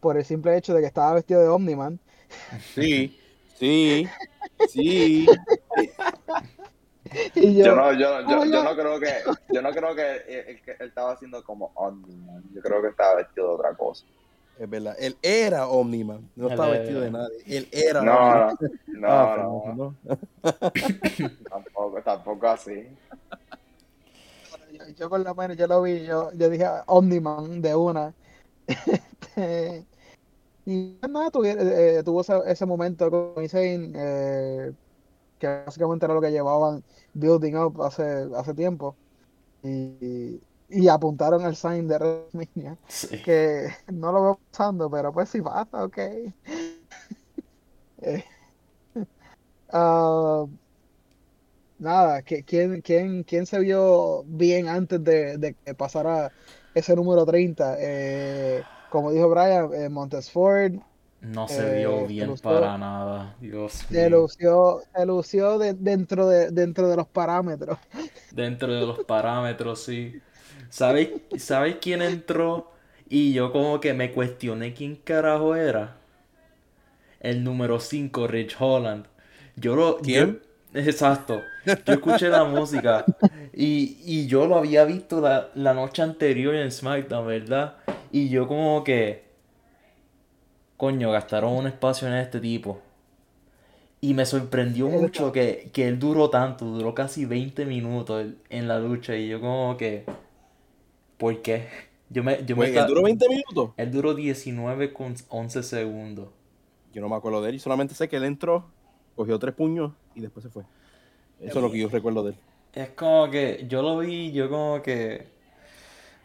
por el simple hecho de que estaba vestido de Omniman. Sí, sí, sí. <laughs> yo, no, yo, yo, yo, no creo que, yo no creo que él, estaba haciendo como Omniman. Yo creo que estaba vestido de otra cosa. Es verdad, él era Omniman, no estaba vestido de nadie. Él era no, Omniman. No, ah, no, no. <laughs> tampoco, tampoco así. Yo, con la mano, yo lo vi, yo, yo dije Omniman de una. <laughs> Este, y nada, tuvo, eh, tuvo ese, ese, momento con Insane, eh, que básicamente era lo que llevaban building up hace, hace tiempo. Y, y apuntaron el sign de WrestleMania, <laughs> que no lo veo pasando, pero pues si pasa, ok. <laughs> Eh, ah, nada, ¿quién, quién, ¿quién se vio bien antes de, de que pasara ese número 30? Eh, como dijo Brian, eh, Montesford, No se vio bien para nada, Dios se lució, se lució dentro, de, dentro de los parámetros. <laughs> Dentro de los parámetros, sí. ¿Sabéis, ¿Sabéis quién entró? Y yo como que me cuestioné quién carajo era. El número 5, Rich Holland. Yo lo... ¿Quién? <laughs> exacto. Yo escuché la música y, y, yo lo había visto la, la noche anterior en SmackDown, ¿verdad? Y yo como que... Coño, gastaron un espacio en este tipo. Y me sorprendió mucho que, que él duró tanto, duró casi 20 minutos en la lucha. Y yo como que... ¿Por qué? Yo me, yo ¿Él duró 20 minutos? Él duró 19 con 11 segundos. Yo no me acuerdo de él. Y solamente sé que él entró, cogió tres puños y después se fue. Eso es lo que yo recuerdo de él. Es como que yo lo vi, yo como que...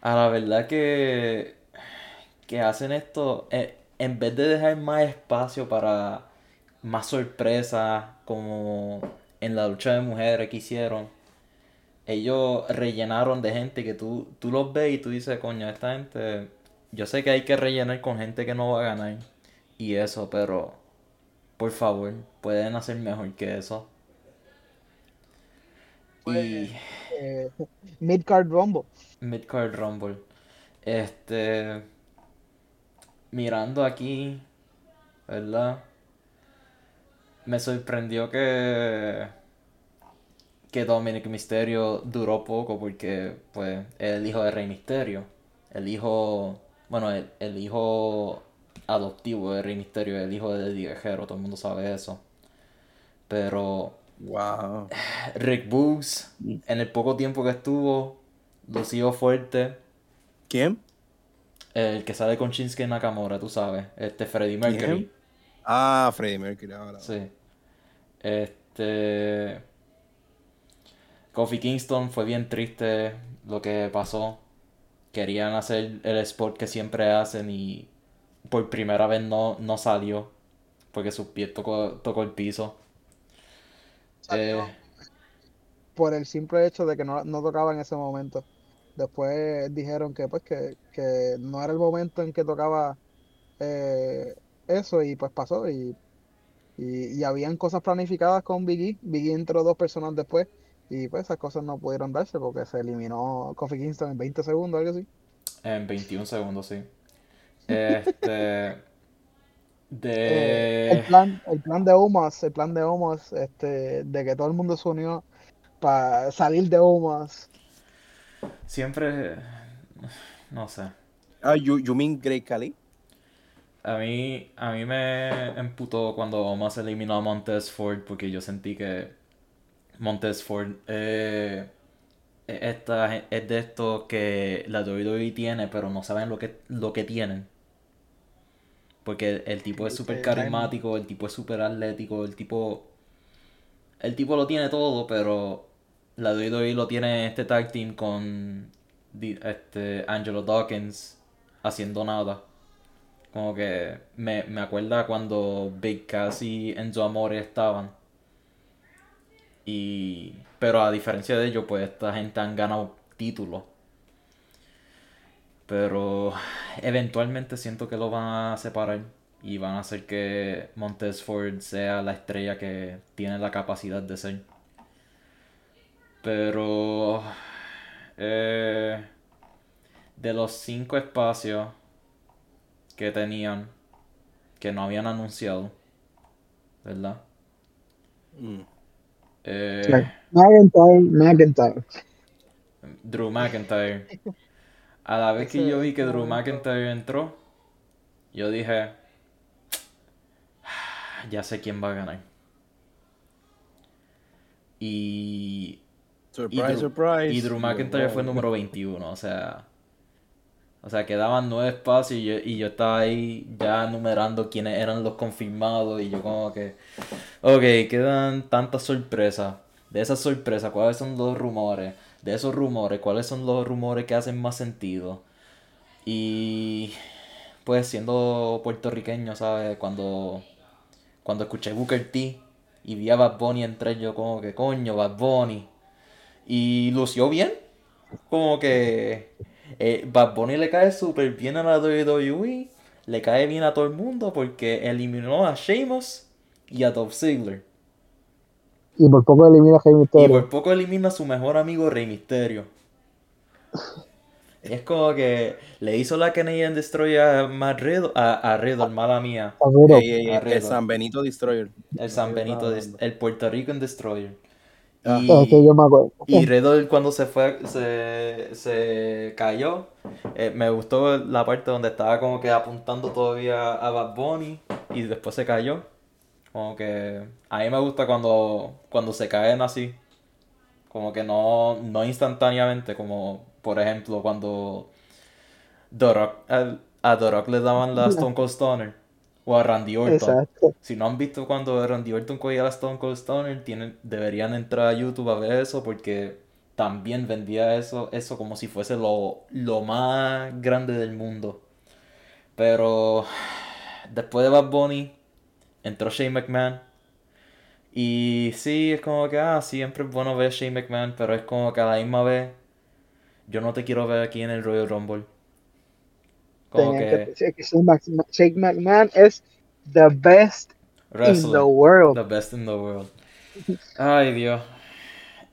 A la verdad que... Que hacen esto... Eh, en vez de dejar más espacio para más sorpresas como en la lucha de mujeres que hicieron ellos rellenaron de gente que tú, tú los ves y tú dices, coño, esta gente, yo sé que hay que rellenar con gente que no va a ganar y eso, pero por favor, pueden hacer mejor que eso. Pues, y... Eh, <laughs> Midcard Rumble. Midcard Rumble. Este... Mirando aquí, ¿verdad? Me sorprendió que que Dominic Misterio duró poco porque pues es el hijo de Rey Misterio. El hijo, bueno, el, hijo adoptivo de Rey Misterio, el hijo de Eddie Guerrero, todo el mundo sabe eso. Pero wow. Rick Boogs, en el poco tiempo que estuvo, lució fuerte. ¿Quién? El que sale con Shinsuke Nakamura, tú sabes. Este Freddie Mercury. Ah, Freddie Mercury ahora. Sí. Este. Kofi Kingston fue bien triste lo que pasó. Querían hacer el sport que siempre hacen y por primera vez no, no salió porque su pie tocó, tocó el piso. Eh, por el simple hecho de que no, tocaba en ese momento. Después dijeron que pues que, no era el momento en que tocaba eh, eso y pues pasó y, y, y, habían cosas planificadas con Biggie. Biggie entró dos personas después y pues esas cosas no pudieron darse porque se eliminó Kofi Kingston en 20 segundos, algo así. En 21 segundos, sí. Este. De... Eh, el, plan, el plan de Omas, el plan de Omas, este, de que todo el mundo se unió para salir de Omas. Siempre. No sé. Ah, you, you mean Grey Cali? A mí, a mí me emputó cuando Omas eliminó a Montez Ford porque yo sentí que Montesford eh, esta, es de estos que la WWE tiene, pero no saben lo que, lo que tienen. Porque el, tipo es súper carismático, el tipo es súper atlético, el tipo... El tipo lo tiene todo, pero la WWE lo tiene este tag team con este Angelo Dawkins haciendo nada. Como que me, me acuerda cuando Big Cass y Enzo Amore estaban y, pero a diferencia de ellos, pues esta gente han ganado títulos. Pero eventualmente siento que lo van a separar y van a hacer que Montesford sea la estrella que tiene la capacidad de ser. Pero eh, de los cinco espacios que tenían, que no habían anunciado, ¿verdad? Mm. Eh, McIntyre, McIntyre. Drew McIntyre. <laughs> A la vez que yo vi que Drew McIntyre entró, yo dije, ya sé quién va a ganar. Y... Surprise, surprise. Y Drew McIntyre fue el número 21, o sea... O sea, quedaban nueve espacios y yo, y yo estaba ahí ya numerando quiénes eran los confirmados y yo como que... Ok, quedan tantas sorpresas. De esas sorpresas, ¿cuáles son los rumores? De esos rumores, ¿cuáles son los rumores que hacen más sentido? Y... Pues siendo puertorriqueño, ¿sabes? Cuando... Cuando escuché Booker T y vi a Bad Bunny entre yo como que coño, Bad Bunny. Y lució bien. Como que eh, Bad Bunny le cae súper bien a la WWE. le cae bien a todo el mundo porque eliminó a Sheamus y a Dolph Ziggler. Y por poco elimina a Rey Mysterio. Y por poco elimina a su mejor amigo Rey Mysterio. Es como que le hizo la Canadian Destroyer a a, a Riddle, mala mía. Ey, ey, ey, el San Benito Destroyer. El San Benito, el Puerto Rican Destroyer. Ah. Y, Es que yo me acuerdo. y Riddle cuando se fue, se, se cayó, eh, me gustó la parte donde estaba como que apuntando todavía a Bad Bunny y después se cayó. Como que a mí me gusta cuando, cuando se caen así. Como que no, no instantáneamente, como por ejemplo cuando The Rock, a, a The Rock le daban la Stone Cold Stunner o a Randy Orton. Exacto. Si no han visto cuando Randy Orton cogía la Stone Cold Stunner, tienen, deberían entrar a YouTube a ver eso porque también vendía eso, eso como si fuese lo, lo más grande del mundo. Pero después de Bad Bunny, entró Shane McMahon. Y sí, es como que, ah, siempre es bueno ver a Shane McMahon, pero es como que a la misma vez, yo no te quiero ver aquí en el Royal Rumble. Como Tenía que Shane McMahon es the best in wrestler. the world. The best in the world. Ay, Dios.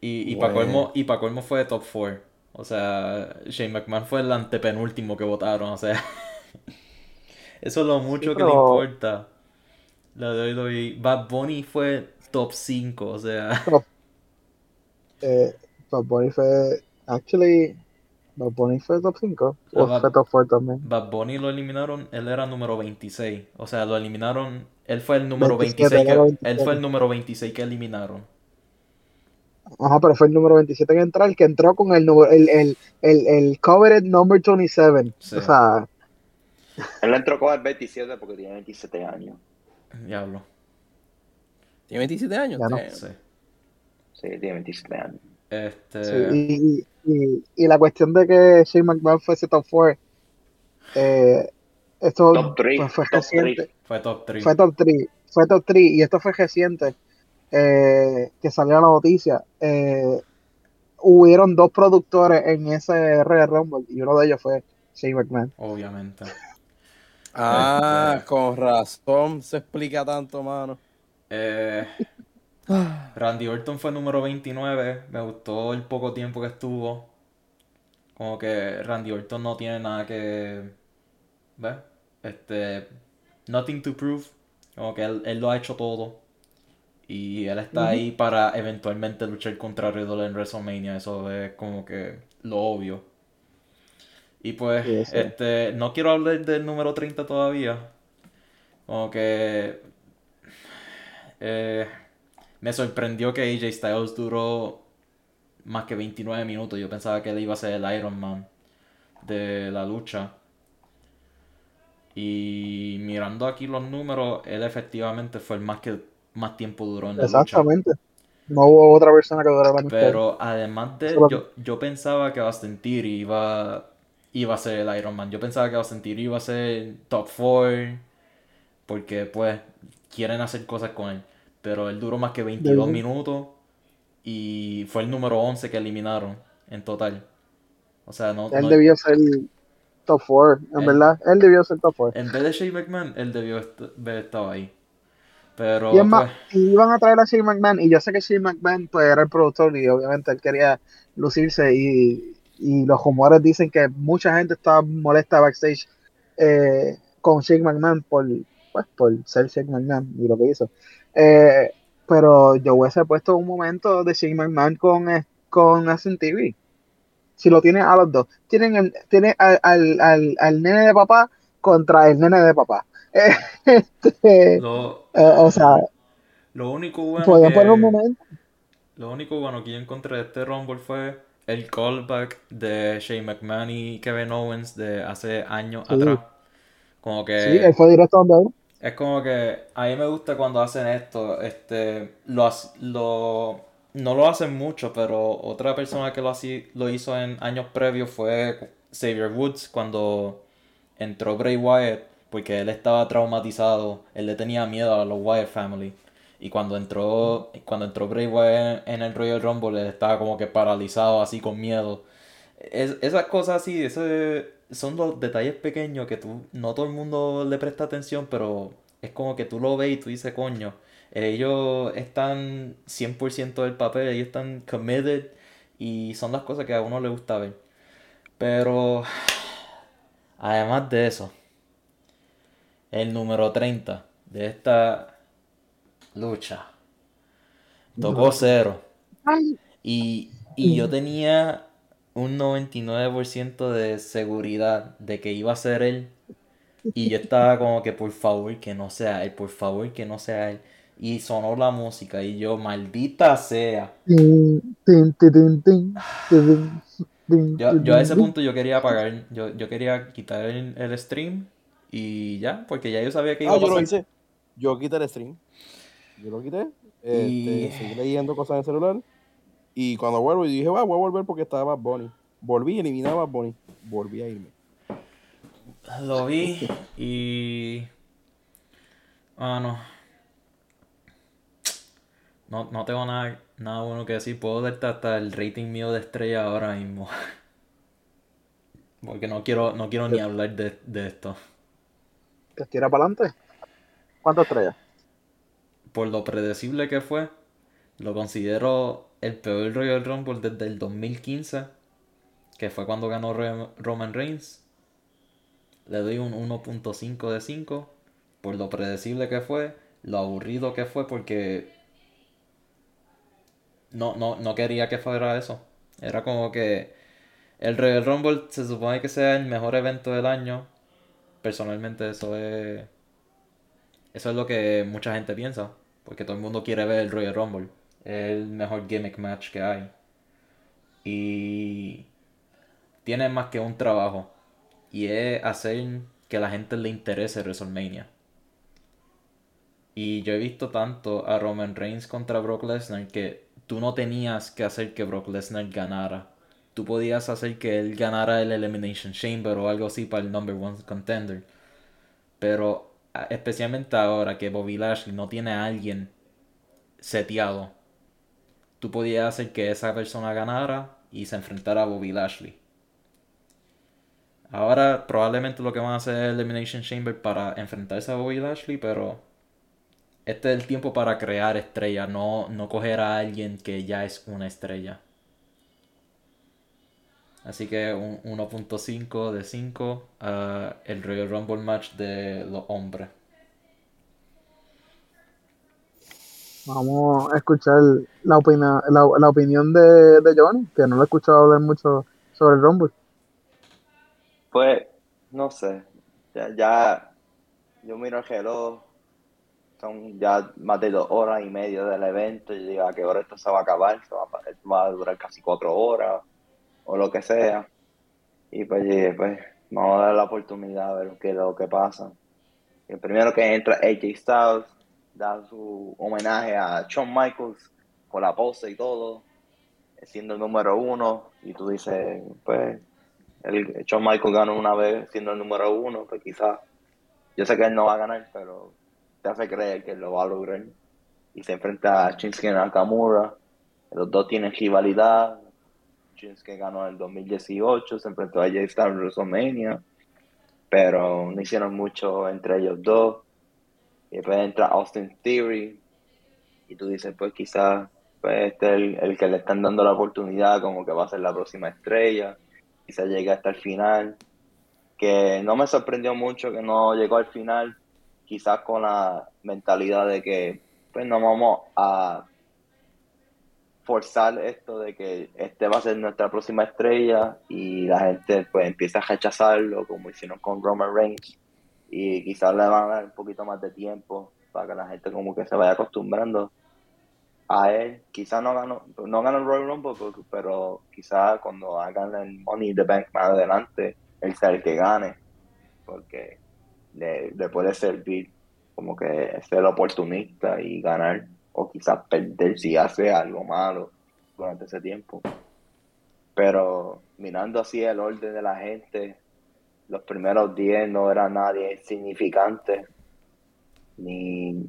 Y, y para colmo, y pa' colmo fue top 4. O sea, Shane McMahon fue el antepenúltimo que votaron. O sea, <laughs> eso es lo mucho que le importa. La WWE. Bad Bunny fue top 5. O sea, <laughs> Eh, Bad Bunny fue, actually, Bad Bunny fue top 5. Ah, O Bad- fue top 4 también. Bad Bunny lo eliminaron. Él era número 26. O sea, lo eliminaron. Él fue el número 27, 26 que, él 27. fue el número 26 que eliminaron. Ajá, pero fue el número 27 que entró, el que entró con el número, el, el, el, el coveted number 27. Sí. O sea, Él entró con el 27 porque tiene 27 años. Diablo. ¿Tiene 27 años? Ya no. Sí. Sí, tiene 27 años. Este. sí, y, y, y la cuestión de que Shane McMahon fuese top 4, eh, esto Top 3. pues, fue top reciente. 3. Fue top 3. Fue top 3, fue top 3 y esto fue reciente eh, que salió la noticia. Eh, hubieron dos productores en ese Royal Rumble y uno de ellos fue Shane McMahon. Obviamente. Ah, Este- con razón se explica tanto, mano. Eh, Randy Orton fue número 29. Me gustó el poco tiempo que estuvo. Como que Randy Orton no tiene nada que. ¿Ves? Este. Nothing to prove. Como que él, él lo ha hecho todo. Y él está ahí para eventualmente luchar contra Riddle en WrestleMania. Eso es como que lo obvio. Y pues, Sí, este, no quiero hablar del número 30 todavía. Como que eh, me sorprendió que AJ Styles duró más que 29 minutos. Yo pensaba que él iba a ser el Iron Man de la lucha. Y mirando aquí los números, él efectivamente fue el más que más tiempo duró en la lucha. Exactamente. No hubo otra persona que durara más. Pero además de yo, yo pensaba que Austin Theory iba, iba a ser el Iron Man. Yo pensaba que Austin iba a ser top 4. Porque pues quieren hacer cosas con él. Pero él duró más que 22 Ujú. minutos. Y fue el número 11 que eliminaron en total. O sea, no, Él no- debió ser top 4, en Él- verdad. Él debió ser top 4. en vez de Shane McMahon, él debió haber estado ahí. Pero Y es más, pues, iban a traer a Shane McMahon, y yo sé que Shane McMahon pues, era el productor y obviamente él quería lucirse y, y los rumores dicen que mucha gente estaba molesta backstage eh, con Shane McMahon por, pues, por ser Shane McMahon y lo que hizo. Eh, pero yo hubiese puesto un momento de Shane McMahon con, eh, con Austin TV. Si lo tienen a los dos. Tienen, el, tienen al, al, al, al nene de papá contra el nene de papá. <laughs> Este, lo, eh, o sea, lo único bueno que... poner un momento. Lo único bueno que yo encontré de este Rumble fue el callback de Shane McMahon y Kevin Owens de hace años Sí. atrás. Como que Sí, él fue directo donde él. es como que a mí me gusta cuando hacen esto, este, lo, lo no lo hacen mucho, pero otra persona que lo, haci- lo hizo en años previos fue Xavier Woods cuando entró Bray Wyatt, porque él estaba traumatizado, él le tenía miedo a los Wyatt Family. Y cuando entró, cuando entró Bray Wyatt en el Royal Rumble, él estaba como que paralizado, así con miedo. Es- esas cosas así, ese, son los detalles pequeños que tú, no todo el mundo le presta atención, pero es como que tú lo ves y tú dices, coño, ellos están 100% del papel, ellos están committed y son las cosas que a uno le gusta ver. Pero, además de eso, el número 30 de esta lucha tocó cero. Y, y yo tenía un 99% de seguridad de que iba a ser él. Y yo estaba como que por favor que no sea él, por favor que no sea él. Y sonó la música y yo, maldita sea. Yo, a ese punto yo quería apagar, yo, yo quería quitar el, stream y ya, porque ya yo sabía que iba ah, a pasar. yo lo hice. Yo quité el stream. Yo lo quité. Este, Seguí leyendo cosas en el celular. Y cuando vuelvo, y dije, voy a volver porque estaba Bad Bunny. Volví y eliminaba a Bunny. Volví a irme. Lo vi <laughs> y. Ah, no. No, no tengo nada, nada bueno que decir. Puedo darte hasta el rating mío de estrella ahora mismo. <laughs> Porque no quiero, no quiero ni hablar de, de esto. ¿Te tira para adelante? ¿Cuántas estrellas? Por lo predecible que fue, lo considero el peor Royal Rumble desde el 2015, que fue cuando ganó Roman Reigns. Le doy un 1.5 de 5 por lo predecible que fue, lo aburrido que fue, porque no, no, no quería que fuera eso. Era como que el Royal Rumble se supone que sea el mejor evento del año. Personalmente eso es... Eso es lo que mucha gente piensa. Porque todo el mundo quiere ver el Royal Rumble el mejor gimmick match que hay. Y tiene más que un trabajo. Y es hacer que la gente le interese WrestleMania. Y yo he visto tanto a Roman Reigns contra Brock Lesnar que tú no tenías que hacer que Brock Lesnar ganara. Tú podías hacer que él ganara el Elimination Chamber o algo así para el number one contender. Pero especialmente ahora que Bobby Lashley no tiene a alguien seteado tú podías hacer que esa persona ganara y se enfrentara a Bobby Lashley. Ahora probablemente lo que van a hacer es Elimination Chamber para enfrentarse a Bobby Lashley, pero este es el tiempo para crear estrellas, no, no coger a alguien que ya es una estrella. Así que un 1.5 de 5 a el Royal Rumble match de los hombres. Vamos a escuchar la, la, opinión de, de, Johnny, que no lo he escuchado hablar mucho sobre el Rumble. Pues, no sé. Ya, ya yo miro el reloj, son ya más de dos horas y media del evento, y digo a qué hora esto se va a acabar, se va, a, va a durar casi cuatro horas, o lo que sea. Y pues, pues vamos a dar la oportunidad a ver qué es lo que pasa. El primero que entra AJ Styles, da su homenaje a Shawn Michaels con la pose y todo, siendo el número uno, y tú dices, pues, el Shawn Michaels ganó una vez siendo el número uno, pues quizás, yo sé que él no va a ganar, pero te hace creer que lo va a lograr. Y se enfrenta a Shinsuke Nakamura, los dos tienen rivalidad, Shinsuke ganó en el 2018, se enfrentó a Jay Styles en WrestleMania, pero no hicieron mucho entre ellos dos. Y después entra Austin Theory y tú dices, pues quizás pues, este es el, que le están dando la oportunidad como que va a ser la próxima estrella, quizás llegue hasta el final, que no me sorprendió mucho que no llegó al final, quizás con la mentalidad de que pues no vamos a forzar esto de que este va a ser nuestra próxima estrella y la gente pues empieza a rechazarlo como hicieron con Roman Reigns. Y quizás le van a dar un poquito más de tiempo para que la gente como que se vaya acostumbrando a él. Quizás no ganó, no ganó el Royal Rumble, pero quizás cuando hagan el Money in the Bank más adelante, él sea el que gane, porque le, le puede servir como que ser oportunista y ganar, o quizás perder si hace algo malo durante ese tiempo. Pero mirando así el orden de la gente, los primeros 10 no era nadie significante, ni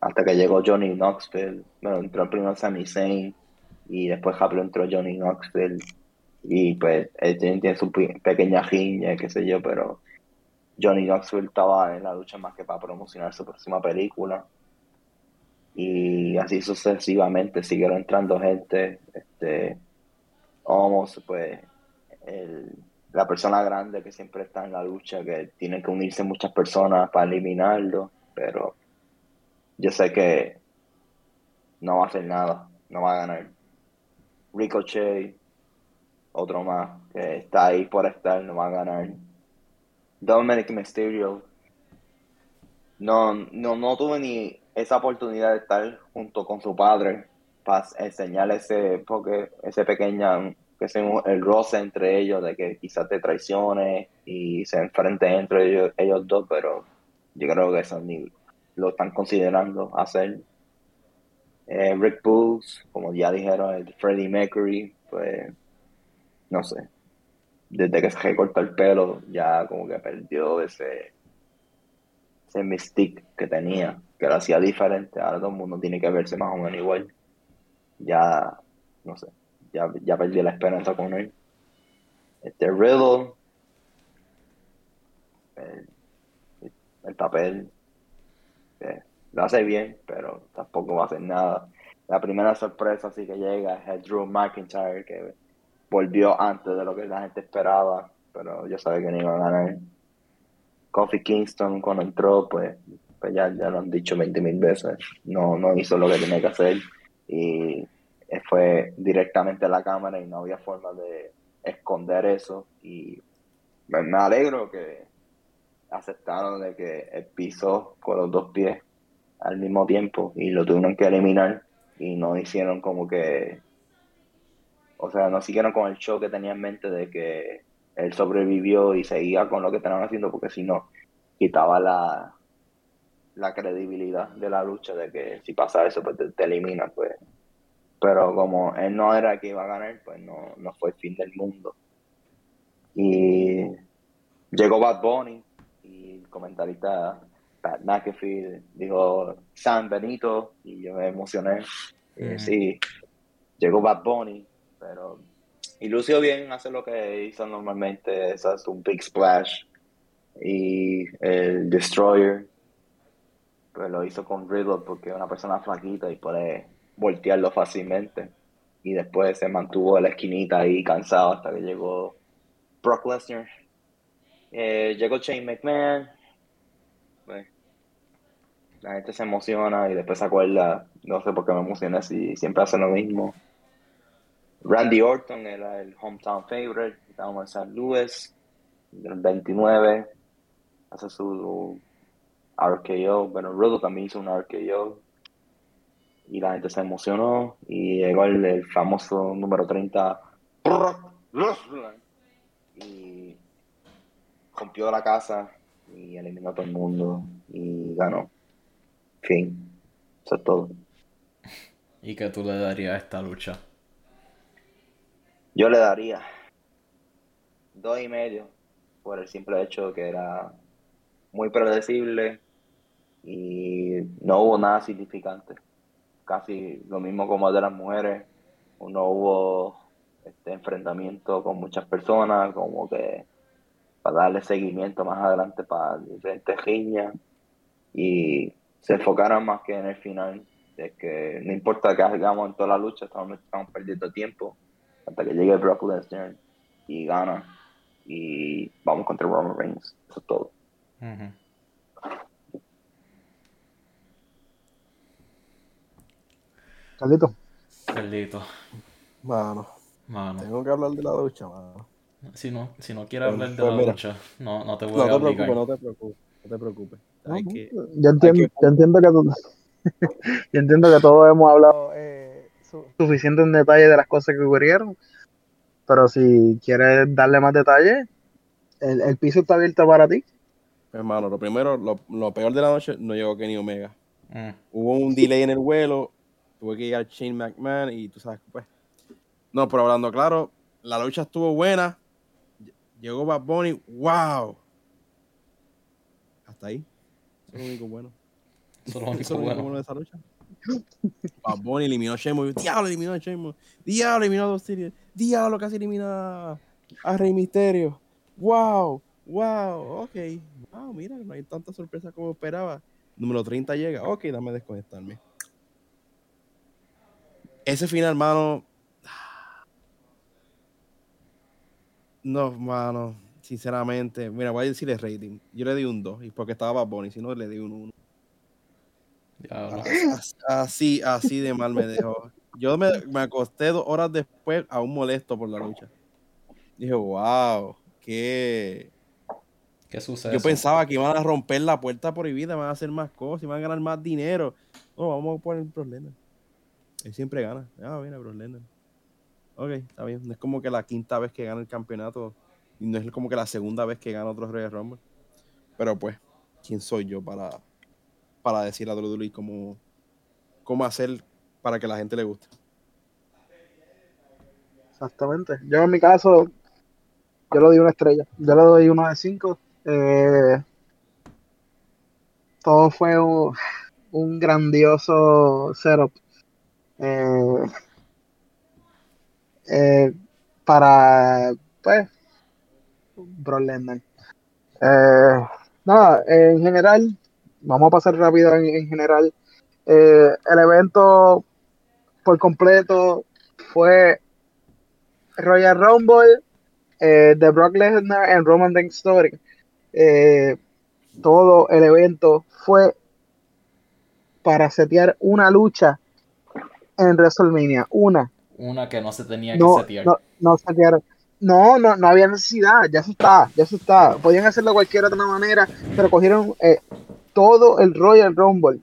hasta que llegó Johnny Knoxville, bueno, entró primero Sami Zayn y después rápido entró Johnny Knoxville Y pues él tiene, su pequeña riña, qué sé yo, pero Johnny Knoxville estaba en la lucha más que para promocionar su próxima película. Y así sucesivamente siguieron entrando gente. Este, Homos, pues, la persona grande que siempre está en la lucha, que tiene que unirse muchas personas para eliminarlo, pero yo sé que no va a hacer nada, no va a ganar. Ricochet, otro más, que está ahí por estar, no va a ganar. Dominic Mysterio, no, no, no tuve ni esa oportunidad de estar junto con su padre para enseñarle ese, porque ese pequeña, que es el roce entre ellos, de que quizás te traicione y se enfrente entre ellos, ellos dos, pero yo creo que eso ni lo están considerando hacer. Eh, Rick Booth, como ya dijeron, el Freddie Mercury, pues no sé. Desde que se recortó el pelo, ya como que perdió ese, ese mystique que tenía, que lo hacía diferente. Ahora todo el mundo tiene que verse más o menos igual. Ya, no sé, ya, ya perdí la esperanza con él. Este Riddle, el, papel, lo hace bien, pero tampoco va a hacer nada. La primera sorpresa así que llega es Drew McIntyre, que volvió antes de lo que la gente esperaba, pero yo sabía que no iba a ganar. Kofi Kingston cuando entró, pues, ya, ya lo han dicho 20 mil veces, no, no hizo lo que tenía que hacer y fue directamente a la cámara y no había forma de esconder eso y me, me alegro que aceptaron de que el piso con los dos pies al mismo tiempo y lo tuvieron que eliminar y no hicieron como que o sea, no siguieron con el show que tenía en mente de que él sobrevivió y seguía con lo que estaban haciendo, porque si no, quitaba la, la credibilidad de la lucha de que si pasa eso, pues te, elimina, pues. Pero como él no era el que iba a ganar, pues no, no fue el fin del mundo. Y llegó Bad Bunny y el comentarista Pat McAfee dijo San Benito y yo me emocioné. Y sí, llegó Bad Bunny pero. Y lució bien, hace lo que hizo normalmente, es un Big Splash. Y el Destroyer, pues lo hizo con Riddle porque es una persona flaquita y puede voltearlo fácilmente. Y después se mantuvo en la esquinita ahí cansado hasta que llegó Brock Lesnar. Eh, llegó Shane McMahon. Pues, la gente se emociona y después se acuerda, no sé por qué me emocioné si siempre hace lo mismo. Randy Orton era el hometown favorite, estábamos en San Luis, del 29, hace su RKO, bueno, Rudo también hizo un RKO, y la gente se emocionó, y llegó el, famoso número 30, y rompió la casa, y eliminó a todo el mundo, y ganó. Fin, eso es todo. ¿Y qué tú le darías a esta lucha? Yo le daría dos y medio por el simple hecho de que era muy predecible y no hubo nada significante. Casi lo mismo como de las mujeres, no hubo este enfrentamiento con muchas personas, como que para darle seguimiento más adelante para diferentes riñas y se enfocaron más que en el final, de que no importa que hagamos en toda la lucha, estamos, estamos perdiendo tiempo hasta que llegue Brock Lesnar y gana y vamos contra Roman Reigns. Eso es todo. Carlito. Carlito. Mano. Mano. Tengo que hablar de la ducha, mano. Si no, si no quieres hablar de pues la ducha, no, no te voy a obligar. No te preocupes, no te preocupes. yo, entiendo, yo entiendo que <laughs> yo entiendo que todos hemos hablado eh, suficiente en detalle de las cosas que ocurrieron. Pero si quieres darle más detalle, el, piso está abierto para ti. Hermano, lo primero, lo, peor de la noche, no llegó Kenny Omega. Mm. Hubo un delay en el vuelo, tuve que llegar Shane McMahon y tú sabes, pues. No, pero hablando claro, la lucha estuvo buena. Llegó Bad Bunny, wow. Hasta ahí. Eso es lo único bueno. Eso es lo único, bueno. de esa lucha. Bad Bunny eliminó a Sheamus. Diablo, eliminó a Sheamus. Diablo, eliminó a Dos Diablo, casi elimina a Rey Misterio. Wow, wow, ok. Wow, mira, no hay tanta sorpresa como esperaba. Número 30 llega. Ok, dame desconectarme. Ese final, hermano. No, mano. Sinceramente, mira, voy a decirle rating. Yo le di un 2, y porque estaba Bunny, si no le di un 1. Así, así de mal me dejó. Yo me, me, acosté dos horas después aún molesto por la lucha. Dije, wow, qué... ¿Qué sucede? Yo pensaba que iban a romper la puerta prohibida, van a hacer más cosas, iban a ganar más dinero. No, vamos a poner problema. Él siempre gana. Ah, mira, Brock Ok, está bien. No es como que la quinta vez que gana el campeonato y no es como que la segunda vez que gana otro Royal Rumble. Pero pues, ¿quién soy yo para, para decir a WWE cómo, cómo hacer para que la gente le guste? Exactamente. Yo en mi caso, yo le doy una estrella. Yo le doy uno de cinco. Eh, todo fue un, grandioso setup. Eh, eh, para, pues, Bro nada, en general, vamos a pasar rápido en, general. el evento por completo fue Royal Rumble de Brock Lesnar en Roman Reigns Story. Eh, todo el evento fue para setear una lucha en WrestleMania. Una. Una que no se tenía que setear. No, no No, no, no había necesidad, ya se está, ya se está. Podían hacerlo de cualquier otra manera, pero cogieron eh, todo el Royal Rumble.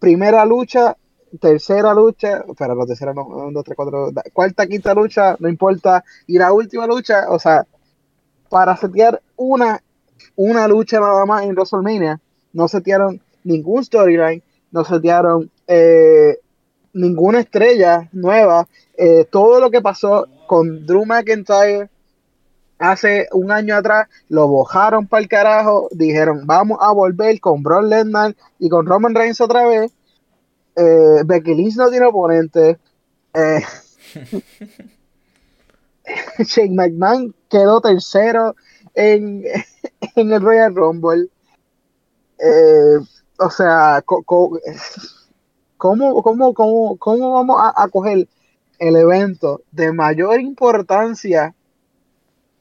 Primera lucha, tercera lucha, pero la tercera no, dos, tres, cuatro, cuarta, quinta lucha, no importa. Y la última lucha, o sea, para setear una una lucha nada más en WrestleMania. No setearon ningún storyline, no setearon eh, ninguna estrella nueva. Eh, todo lo que pasó con Drew McIntyre hace un año atrás lo bojaron para el carajo. Dijeron, vamos a volver con Brock Lesnar y con Roman Reigns otra vez. Eh, Becky Lynch no tiene oponente. Eh, <laughs> Shane McMahon quedó tercero en, <laughs> en el Royal Rumble. Eh, o sea, ¿cómo, cómo, cómo, vamos a, coger el evento de mayor importancia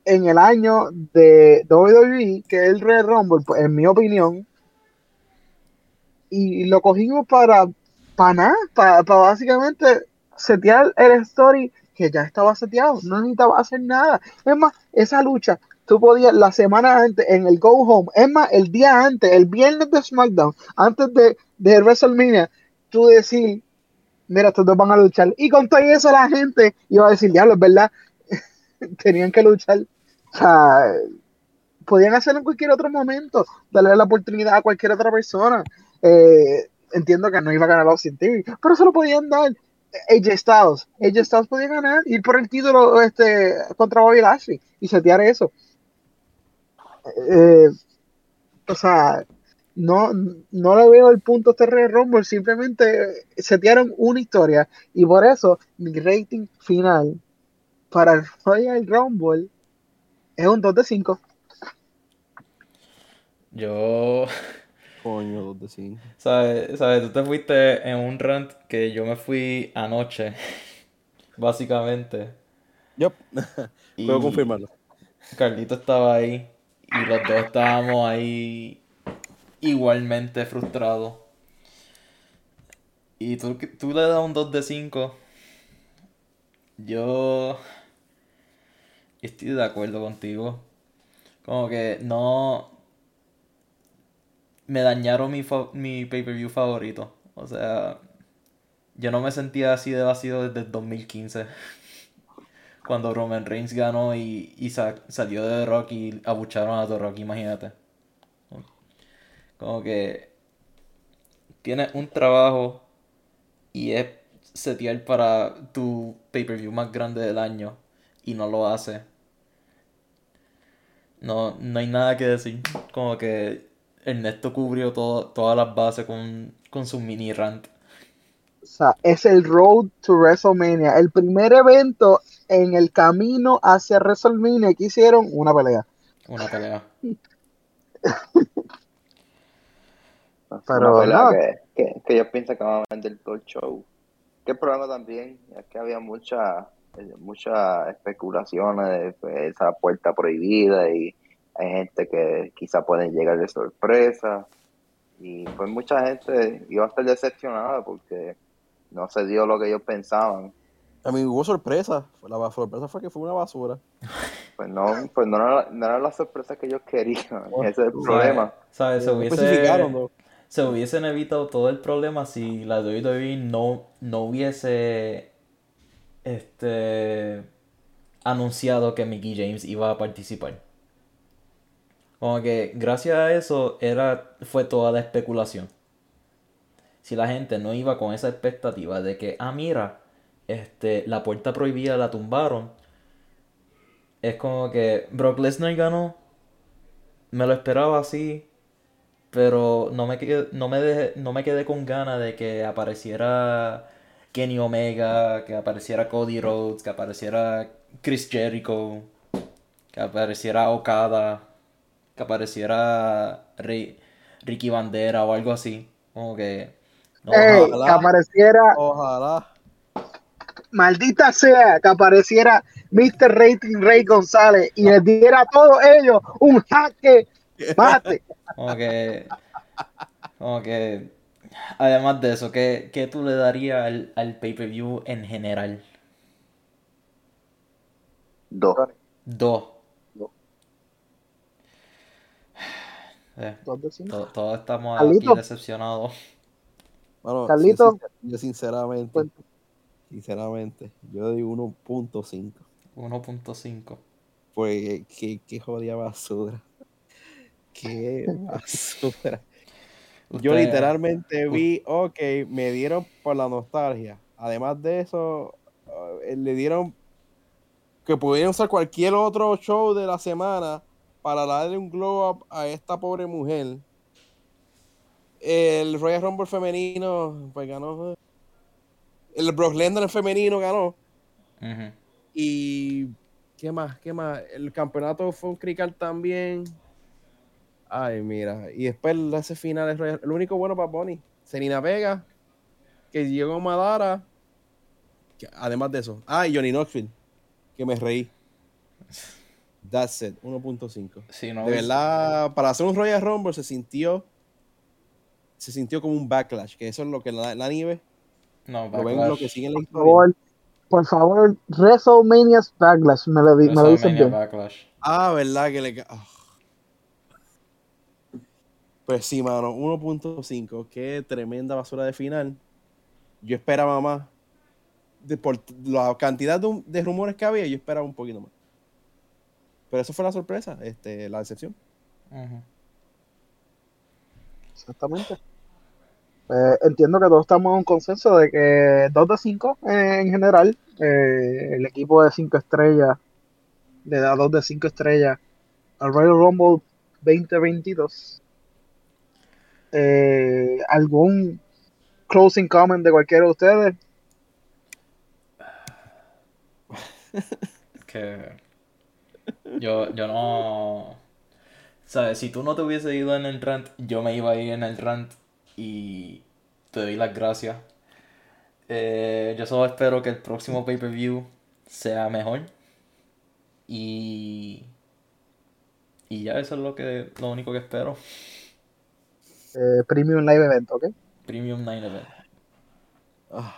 en el año de WWE, que es el Royal Rumble, pues, en mi opinión, y lo cogimos para, para nada, para, para básicamente setear el story que ya estaba seteado, no necesitaba hacer nada. Es más, esa lucha tú podías la semana antes en el Go Home, es más, el día antes, el viernes de SmackDown, antes de, de WrestleMania, tú decir, mira, estos dos van a luchar. Y con todo eso la gente iba a decir, diablo, es verdad, <laughs> tenían que luchar. O sea, podían hacerlo en cualquier otro momento, darle la oportunidad a cualquier otra persona. Eh, entiendo que no iba a ganar Austin TV, pero se lo podían dar. AJ Styles, AJ Styles podía ganar, ir por el título este, contra Bobby Lashley y setear eso. Eh, o sea, no, no le veo el punto este Red Rumble, simplemente setearon una historia y por eso mi rating final para el Royal Rumble es un 2 de 5. Yo. Coño, 2 de 5. ¿Sabes? ¿Sabes? Tú te fuiste en un rant que yo me fui anoche. <laughs> Básicamente. Yo. Puedo confirmarlo. Carlito estaba ahí. Y los dos estábamos ahí igualmente frustrados. Y tú, tú le das un 2 de 5. Yo estoy de acuerdo contigo. Como que no... Me dañaron mi, mi pay-per-view favorito. O sea, yo no me sentía así de vacío desde el 2015 <laughs> cuando Roman Reigns ganó y, y salió de The Rock y abucharon a The Rock, imagínate. Como que tienes un trabajo y es setear para tu pay-per-view más grande del año y no lo hace. No, no hay nada que decir. Como que Ernesto cubrió todo, todas las bases con, con su mini rant. sea, es el Road to WrestleMania, el primer evento en el camino hacia WrestleMania que hicieron una pelea. Una pelea. <laughs> Pero pelea que, que, yo pienso que van a vender todo el show. Que el problema también es que había mucha muchas especulaciones de esa puerta prohibida y hay gente que quizá pueden llegar de sorpresa y pues mucha gente iba a estar decepcionada porque no se dio lo que ellos pensaban. A mí hubo sorpresa, la sorpresa fue que fue una basura. Pues no, pues no era, no era la sorpresa que ellos querían, ese es el problema. ¿Sabes? Se, hubiese, se hubiesen evitado todo el problema si la WWE no, no hubiese este anunciado que Mickey James iba a participar. Como que gracias a eso era, fue toda la especulación. Si la gente no iba con esa expectativa de que, ah, mira, este, la puerta prohibida la tumbaron, es como que Brock Lesnar ganó, me lo esperaba así, pero no me, quedé, no me, no me quedé con ganas de que apareciera Kenny Omega, que apareciera Cody Rhodes, que apareciera Chris Jericho, que apareciera Okada que apareciera Ricky Bandera o algo así. Como que. que apareciera. Ojalá. Maldita sea, que apareciera Mr. Rating Ray González y les diera a todos ellos un jaque mate. Como que. Como que. Además de eso, ¿qué, qué tú le darías al, al pay-per-view en general? Dos. Dos. <sighs> Eh, todos, estamos aquí decepcionados. Bueno, Carlito. Yo, sinceramente, sinceramente, yo doy 1.5. 1.5. Pues qué, qué jodida basura. Qué <laughs> basura. yo literalmente vi, ok, me dieron por la nostalgia. Además de eso, eh, le dieron que pudieran usar cualquier otro show de la semana para darle un glow up a esta pobre mujer. El Royal Rumble femenino, pues ganó. El Brock Lesnar femenino ganó. Y. ¿Qué más? ¿Qué más? El campeonato fue un crical también. Ay, mira. Y después ese final es el único bueno para Bonnie. Serena Vega, que llegó a Madara. además de eso. Ah, y Johnny Knoxville, que me reí. That's it, 1.5. de verdad, para hacer un Royal Rumble se sintió se sintió como un backlash, que eso es lo que la, la nieve no, backlash. lo que sigue la historia. Por favor, por favor, WrestleMania's Backlash, me lo, me lo dicen bien. Backlash. Ah, verdad que le... Oh. Pues sí, mano, 1.5, qué tremenda basura de final. Yo esperaba más. De, por la cantidad de, de rumores que había, yo esperaba un poquito más. Pero eso fue la sorpresa, este, la decepción. Exactamente. Eh, entiendo que todos estamos en un consenso de que 2 de 5 eh, en general. Eh, el equipo de 5 estrellas le da 2 de 5 estrellas al Royal Rumble 2022. ¿Algún closing comment de cualquiera de ustedes? <laughs> que yo, yo no. ¿Sabes? Si tú no te hubiese ido en el rant, yo me iba a ir en el rant y te doy las gracias. Eh, yo solo espero que el próximo pay-per-view sea mejor. Y. Y ya eso es lo que lo único que espero. Eh, premium Live Event, ¿ok? Premium Live Event. Ah.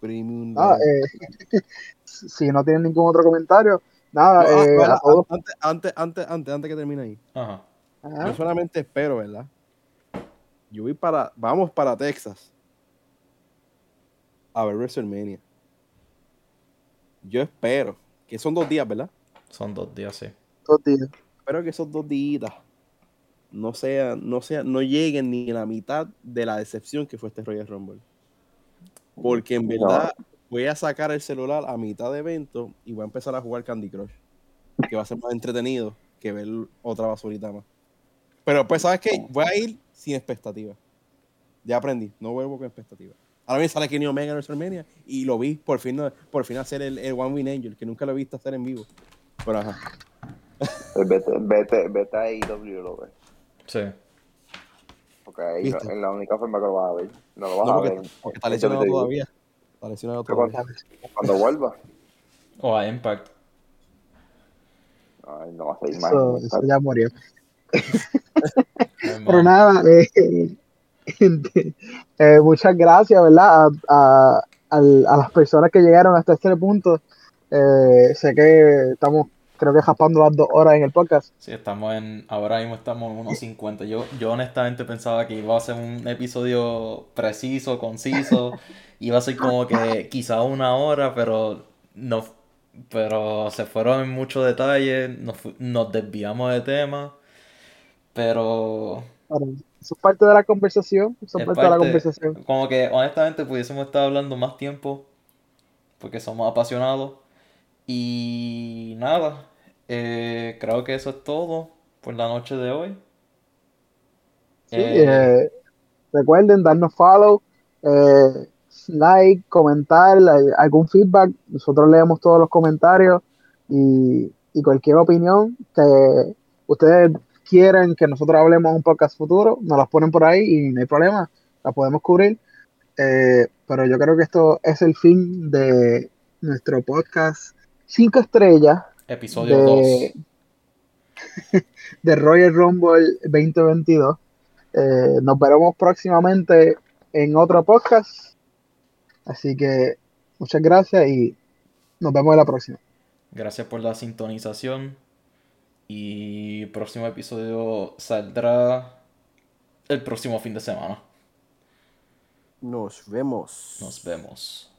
Premium ah, eh, <laughs> si no tienen ningún otro comentario, nada. Ah, eh, antes, antes, antes, antes, que termine ahí. Ajá. Yo solamente espero, ¿verdad? Yo voy para, vamos para Texas a ver WrestleMania. Yo espero que son dos días, ¿verdad? Son dos días, sí. Dos días. Espero que esos dos días no sean, no sean, no lleguen ni a la mitad de la decepción que fue este Royal Rumble. Porque en verdad, voy a sacar el celular a mitad de evento y voy a empezar a jugar Candy Crush. Que va a ser más entretenido que ver otra basurita más. Pero pues, ¿sabes qué? Voy a ir sin expectativa. Ya aprendí, no vuelvo con expectativas. Ahora bien sale Kenny Omega en WrestleMania y lo vi por fin, por fin hacer el, el One Win Angel, que nunca lo he visto hacer en vivo. Pero ajá. Pues vete, vete, vete a IW, lo ves. Sí. Porque ahí no, es la única forma que lo vas a ver. No lo vas a ver. Porque está lesionado todavía. Está lesionado todavía. Cuando, vuelva. <laughs> O a Impact. Ay, no va a ser más. Eso, ya murió. Pero nada, eh, <laughs> eh, muchas gracias, ¿verdad? A, a, a, las personas que llegaron hasta este punto. Eh, sé que estamos, creo que jaspando las dos horas en el podcast. Sí, estamos en, ahora mismo estamos en unos 50. Yo, yo honestamente pensaba que iba a ser un episodio preciso, conciso. <laughs> iba a ser como que quizá una hora, pero no, pero se fueron en muchos detalles, nos, nos desviamos de tema. Pero eso es parte de la conversación. Eso es parte, de la conversación. Como que honestamente pudiésemos estar hablando más tiempo. Porque somos apasionados. Y nada. Eh, creo que eso es todo por la noche de hoy. Sí, eh, eh, recuerden darnos follow, like, comentar, algún feedback. Nosotros leemos todos los comentarios y, y cualquier opinión que ustedes quieren que nosotros hablemos un podcast futuro, nos las ponen por ahí y no hay problema, las podemos cubrir. Eh, pero yo creo que esto es el fin de nuestro podcast 5 estrellas. Episodio 2. <laughs> De, Royal Rumble 2022. Eh, nos veremos próximamente en otro podcast. Así que muchas gracias y nos vemos en la próxima. Gracias por la sintonización. Y el próximo episodio saldrá el próximo fin de semana. Nos vemos. Nos vemos.